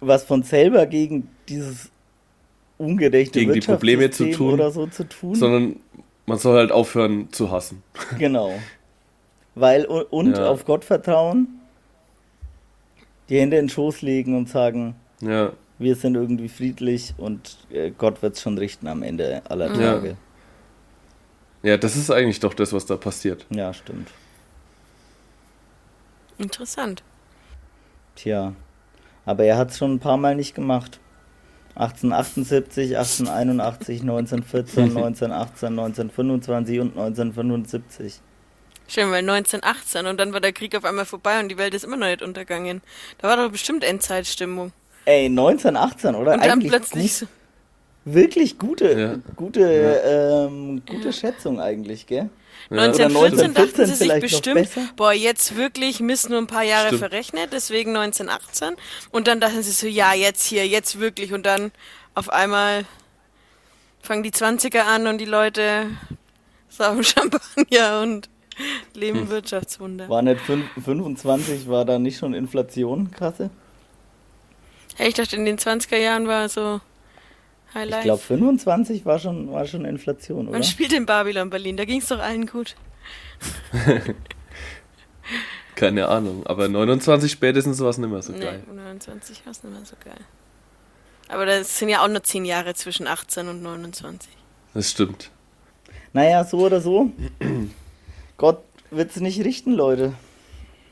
was von selber gegen dieses ungerechte gegen die Probleme zu tun oder so zu tun. Sondern man soll halt aufhören zu hassen. Genau. Weil und ja. auf Gott vertrauen, die Hände in den Schoß legen und sagen, ja. wir sind irgendwie friedlich und äh, Gott wird es schon richten am Ende aller Tage. Ja. ja, das ist eigentlich doch das, was da passiert. Ja, stimmt. Interessant. Tja, aber er hat es schon ein paar Mal nicht gemacht. 1878, 1881, 1914, 1918, 1925 und 1975. Schön, weil 1918 und dann war der Krieg auf einmal vorbei und die Welt ist immer noch nicht untergegangen. Da war doch bestimmt Endzeitstimmung. Ey, 1918, oder? Und dann Eigentlich plötzlich gut, wirklich gute, ja. gute, ja. Ähm, gute ja. Schätzung eigentlich, gell? 1914 dachten sie sich bestimmt, boah, jetzt wirklich Mist nur ein paar Jahre Stimmt. verrechnet, deswegen 1918. Und dann dachten sie so, ja, jetzt hier, jetzt wirklich. Und dann auf einmal fangen die 20er an und die Leute saufen Champagner und leben hm. Wirtschaftswunder. War nicht 25, war da nicht schon Inflation, krasse? Hey, ich dachte, in den 20er Jahren war so Highlight. Ich glaube, 25 war schon, war schon Inflation, oder? Man spielt in Babylon Berlin, da ging es doch allen gut. Keine Ahnung, aber 29 spätestens war es nicht mehr so geil. Nee, 29 war es nicht mehr so geil. Aber das sind ja auch nur 10 Jahre zwischen 18 und 29. Das stimmt. Naja, so oder so. Gott wird es nicht richten, Leute.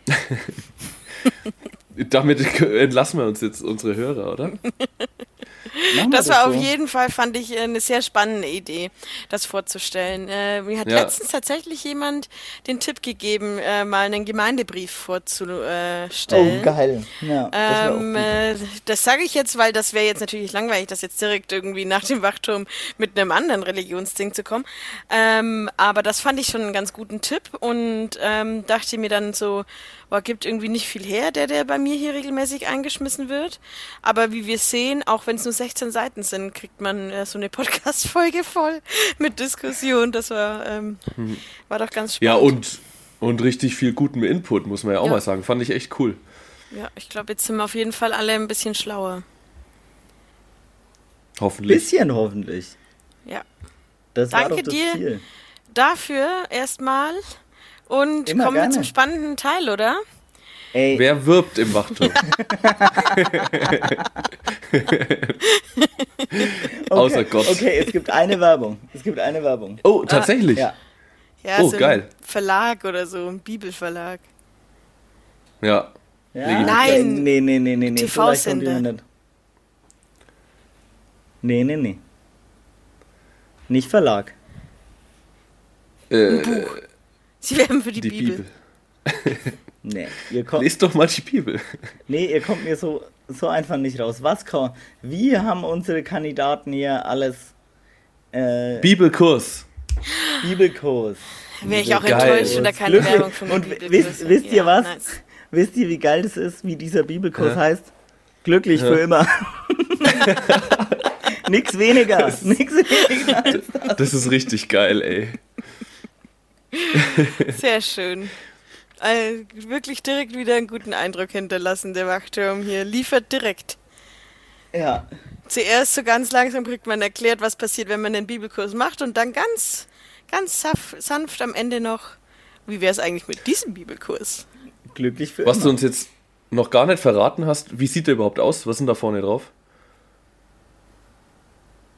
Damit entlassen wir uns jetzt unsere Hörer, oder? das war auf jeden Fall, fand ich, eine sehr spannende Idee, das vorzustellen. Äh, mir hat ja. letztens tatsächlich jemand den Tipp gegeben, äh, mal einen Gemeindebrief vorzustellen. Oh, geil. Ja, das, ähm, äh, das sage ich jetzt, weil das wäre jetzt natürlich langweilig, das jetzt direkt irgendwie nach dem Wachturm mit einem anderen Religionsding zu kommen. Ähm, aber das fand ich schon einen ganz guten Tipp und ähm, dachte mir dann so, boah, gibt irgendwie nicht viel her, der, der bei mir hier regelmäßig eingeschmissen wird. Aber wie wir sehen, auch wenn es nur 16 Seiten sind, kriegt man äh, so eine Podcast-Folge voll mit Diskussion. Das war, ähm, hm. war doch ganz spannend. Ja, und, und richtig viel guten Input, muss man ja auch ja. mal sagen. Fand ich echt cool. Ja, ich glaube, jetzt sind wir auf jeden Fall alle ein bisschen schlauer. Hoffentlich. Bisschen hoffentlich. Ja. Das Danke dir Ziel. dafür erstmal. Und Immer kommen gerne. wir zum spannenden Teil, oder? Ey. Wer wirbt im Wachturm? okay. Außer Gott. Okay, es gibt eine Werbung. Es gibt eine Werbung. Oh, tatsächlich? Ah, ja. ja. oh, so geil. Verlag oder so, ein Bibelverlag. Ja. ja. Nein. Nee, nee, nee, nee, nee. TV-Sender. So nee, nee, nee. Nicht Verlag. Äh, ein Buch. Sie werben für die, die Bibel. Bibel. nee, ihr kommt. Lest doch mal die Bibel. Nee, ihr kommt mir so, so einfach nicht raus. Was kommt? Wie haben unsere Kandidaten hier alles. Äh, Bibelkurs. Bibelkurs. Wäre ich auch geil. enttäuscht, wenn da keine Glücklich. Werbung von Und wisst, wisst ihr ja, was? Nice. Wisst ihr, wie geil das ist, wie dieser Bibelkurs ja. heißt? Glücklich ja. für immer. nix weniger. Das, nix weniger. Das. das ist richtig geil, ey. Sehr schön. Also wirklich direkt wieder einen guten Eindruck hinterlassen, der Wachturm hier. Liefert direkt. Ja. Zuerst so ganz langsam kriegt man erklärt, was passiert, wenn man den Bibelkurs macht und dann ganz, ganz sanft am Ende noch, wie wäre es eigentlich mit diesem Bibelkurs? Glücklich für Was immer. du uns jetzt noch gar nicht verraten hast, wie sieht der überhaupt aus? Was sind da vorne drauf?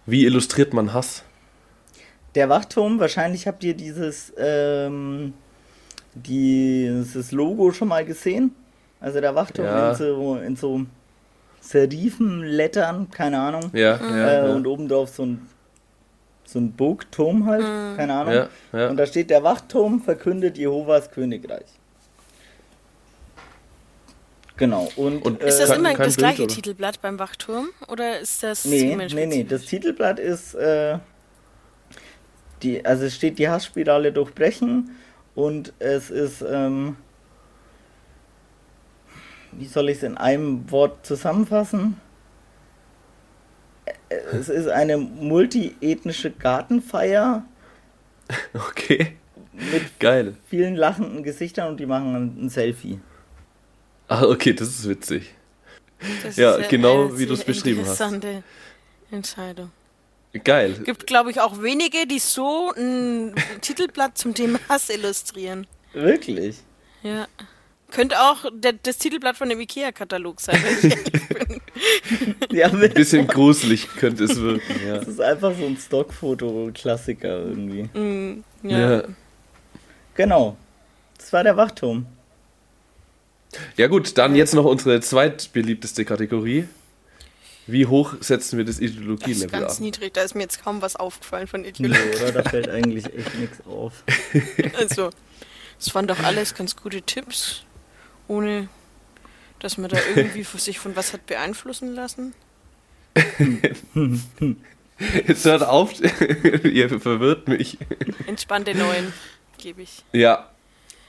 Wie illustriert man Hass? Der Wachturm, wahrscheinlich habt ihr dieses, ähm, dieses Logo schon mal gesehen. Also der Wachturm ja. in so, in so Serifenlettern, keine Ahnung. Ja, mhm. ja, äh, Und obendrauf so ein, so ein Burgturm halt, mhm. keine Ahnung. Ja, ja. Und da steht, der Wachturm verkündet Jehovas Königreich. Genau. Und, und ist das äh, immer das gleiche oder? Titelblatt beim Wachturm? Oder ist das Nee, nee, nee. Das Titelblatt ist... Äh, die, also es steht die Hassspirale durchbrechen und es ist, ähm, wie soll ich es in einem Wort zusammenfassen? Es ist eine multiethnische Gartenfeier. Okay. Mit Geil. vielen lachenden Gesichtern und die machen ein, Selfie. Ah, okay, das ist witzig. Das Ja, ist genau eine wie du es beschrieben hast. Interessante Entscheidung. Geil. Gibt, glaube ich, auch wenige, die so ein Titelblatt zum Thema Hass illustrieren. Wirklich? Ja. Könnte auch der, das Titelblatt von dem IKEA-Katalog sein, wenn ich ehrlich bin. Ja, Ein bisschen gruselig könnte es wirken, ja. Das ist einfach so ein Stockfoto-Klassiker irgendwie. Mm, ja. ja. Genau. Das war der Wachturm. Ja gut, dann jetzt noch unsere zweitbeliebteste Kategorie. Wie hoch setzen wir das Das ist Ideologielevel ganz an? niedrig, da ist mir jetzt kaum was aufgefallen von Nee, Ideologie. oder? Da fällt eigentlich echt nichts auf. Also, es waren doch alles ganz gute Tipps, ohne dass man da irgendwie für sich von was hat beeinflussen lassen. Jetzt hört auf, ihr verwirrt mich. Entspannte neun gebe ich. Ja.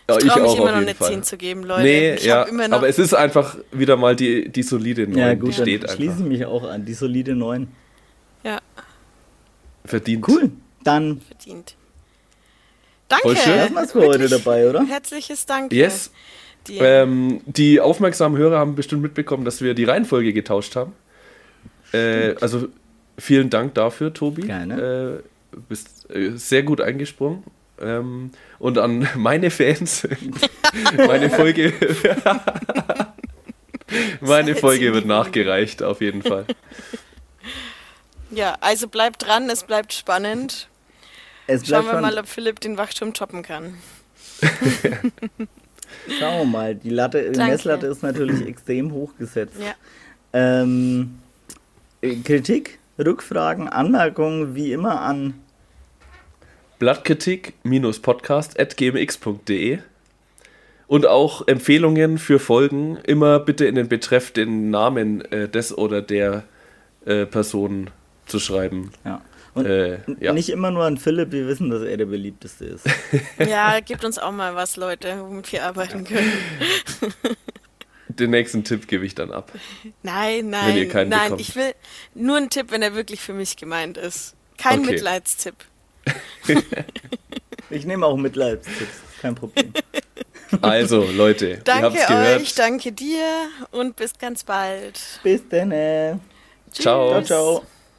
Ja Ich traue mich auch immer noch eine Fall. 10 zu geben, Leute. Nee, ich ja, immer noch aber es ist einfach wieder mal die, die solide 9, Ja, die gut, dann steht schließe einfach. ich mich auch an. Die solide 9. ja, Verdient. Cool. Dann verdient. Danke. Voll schön. es für heute dabei, oder? Herzliches Dank. Yes. Dir. Ähm, die aufmerksamen Hörer haben bestimmt mitbekommen, dass wir die Reihenfolge getauscht haben. Äh, also vielen Dank dafür, Tobi. Gerne. Äh, bist äh, sehr gut eingesprungen. Ähm, und an meine Fans, meine Folge, meine Folge wird nachgereicht, auf jeden Fall. Ja, also bleibt dran, es bleibt spannend. Es Schauen bleibt wir mal, schon, ob Philipp den Wachturm toppen kann. schauen wir mal. Die Latte, Danke. Messlatte ist natürlich extrem hoch gesetzt. Ja. Ähm, äh, Kritik, Rückfragen, Anmerkungen wie immer an Blattkritik-podcast.gmx.de und auch Empfehlungen für Folgen immer bitte in den Betreff den Namen äh, des oder der äh, Person zu schreiben. ja. Und Äh, ja. nicht immer nur an Philipp, wir wissen, dass er der beliebteste ist. Ja, gebt uns auch mal was, Leute, womit wir arbeiten können. Den nächsten Tipp gebe ich dann ab. Nein, Wenn ihr nein, keinen nein. bekommt. Ich will nur einen Tipp, wenn er wirklich für mich gemeint ist. Kein Okay. Mitleidstipp. Ich nehme auch Mitleidstipps, kein Problem. Also, Leute, ihr Danke habt's gehört. euch, danke dir und bis ganz bald. Bis dann. äh. Ciao. Ciao, ciao.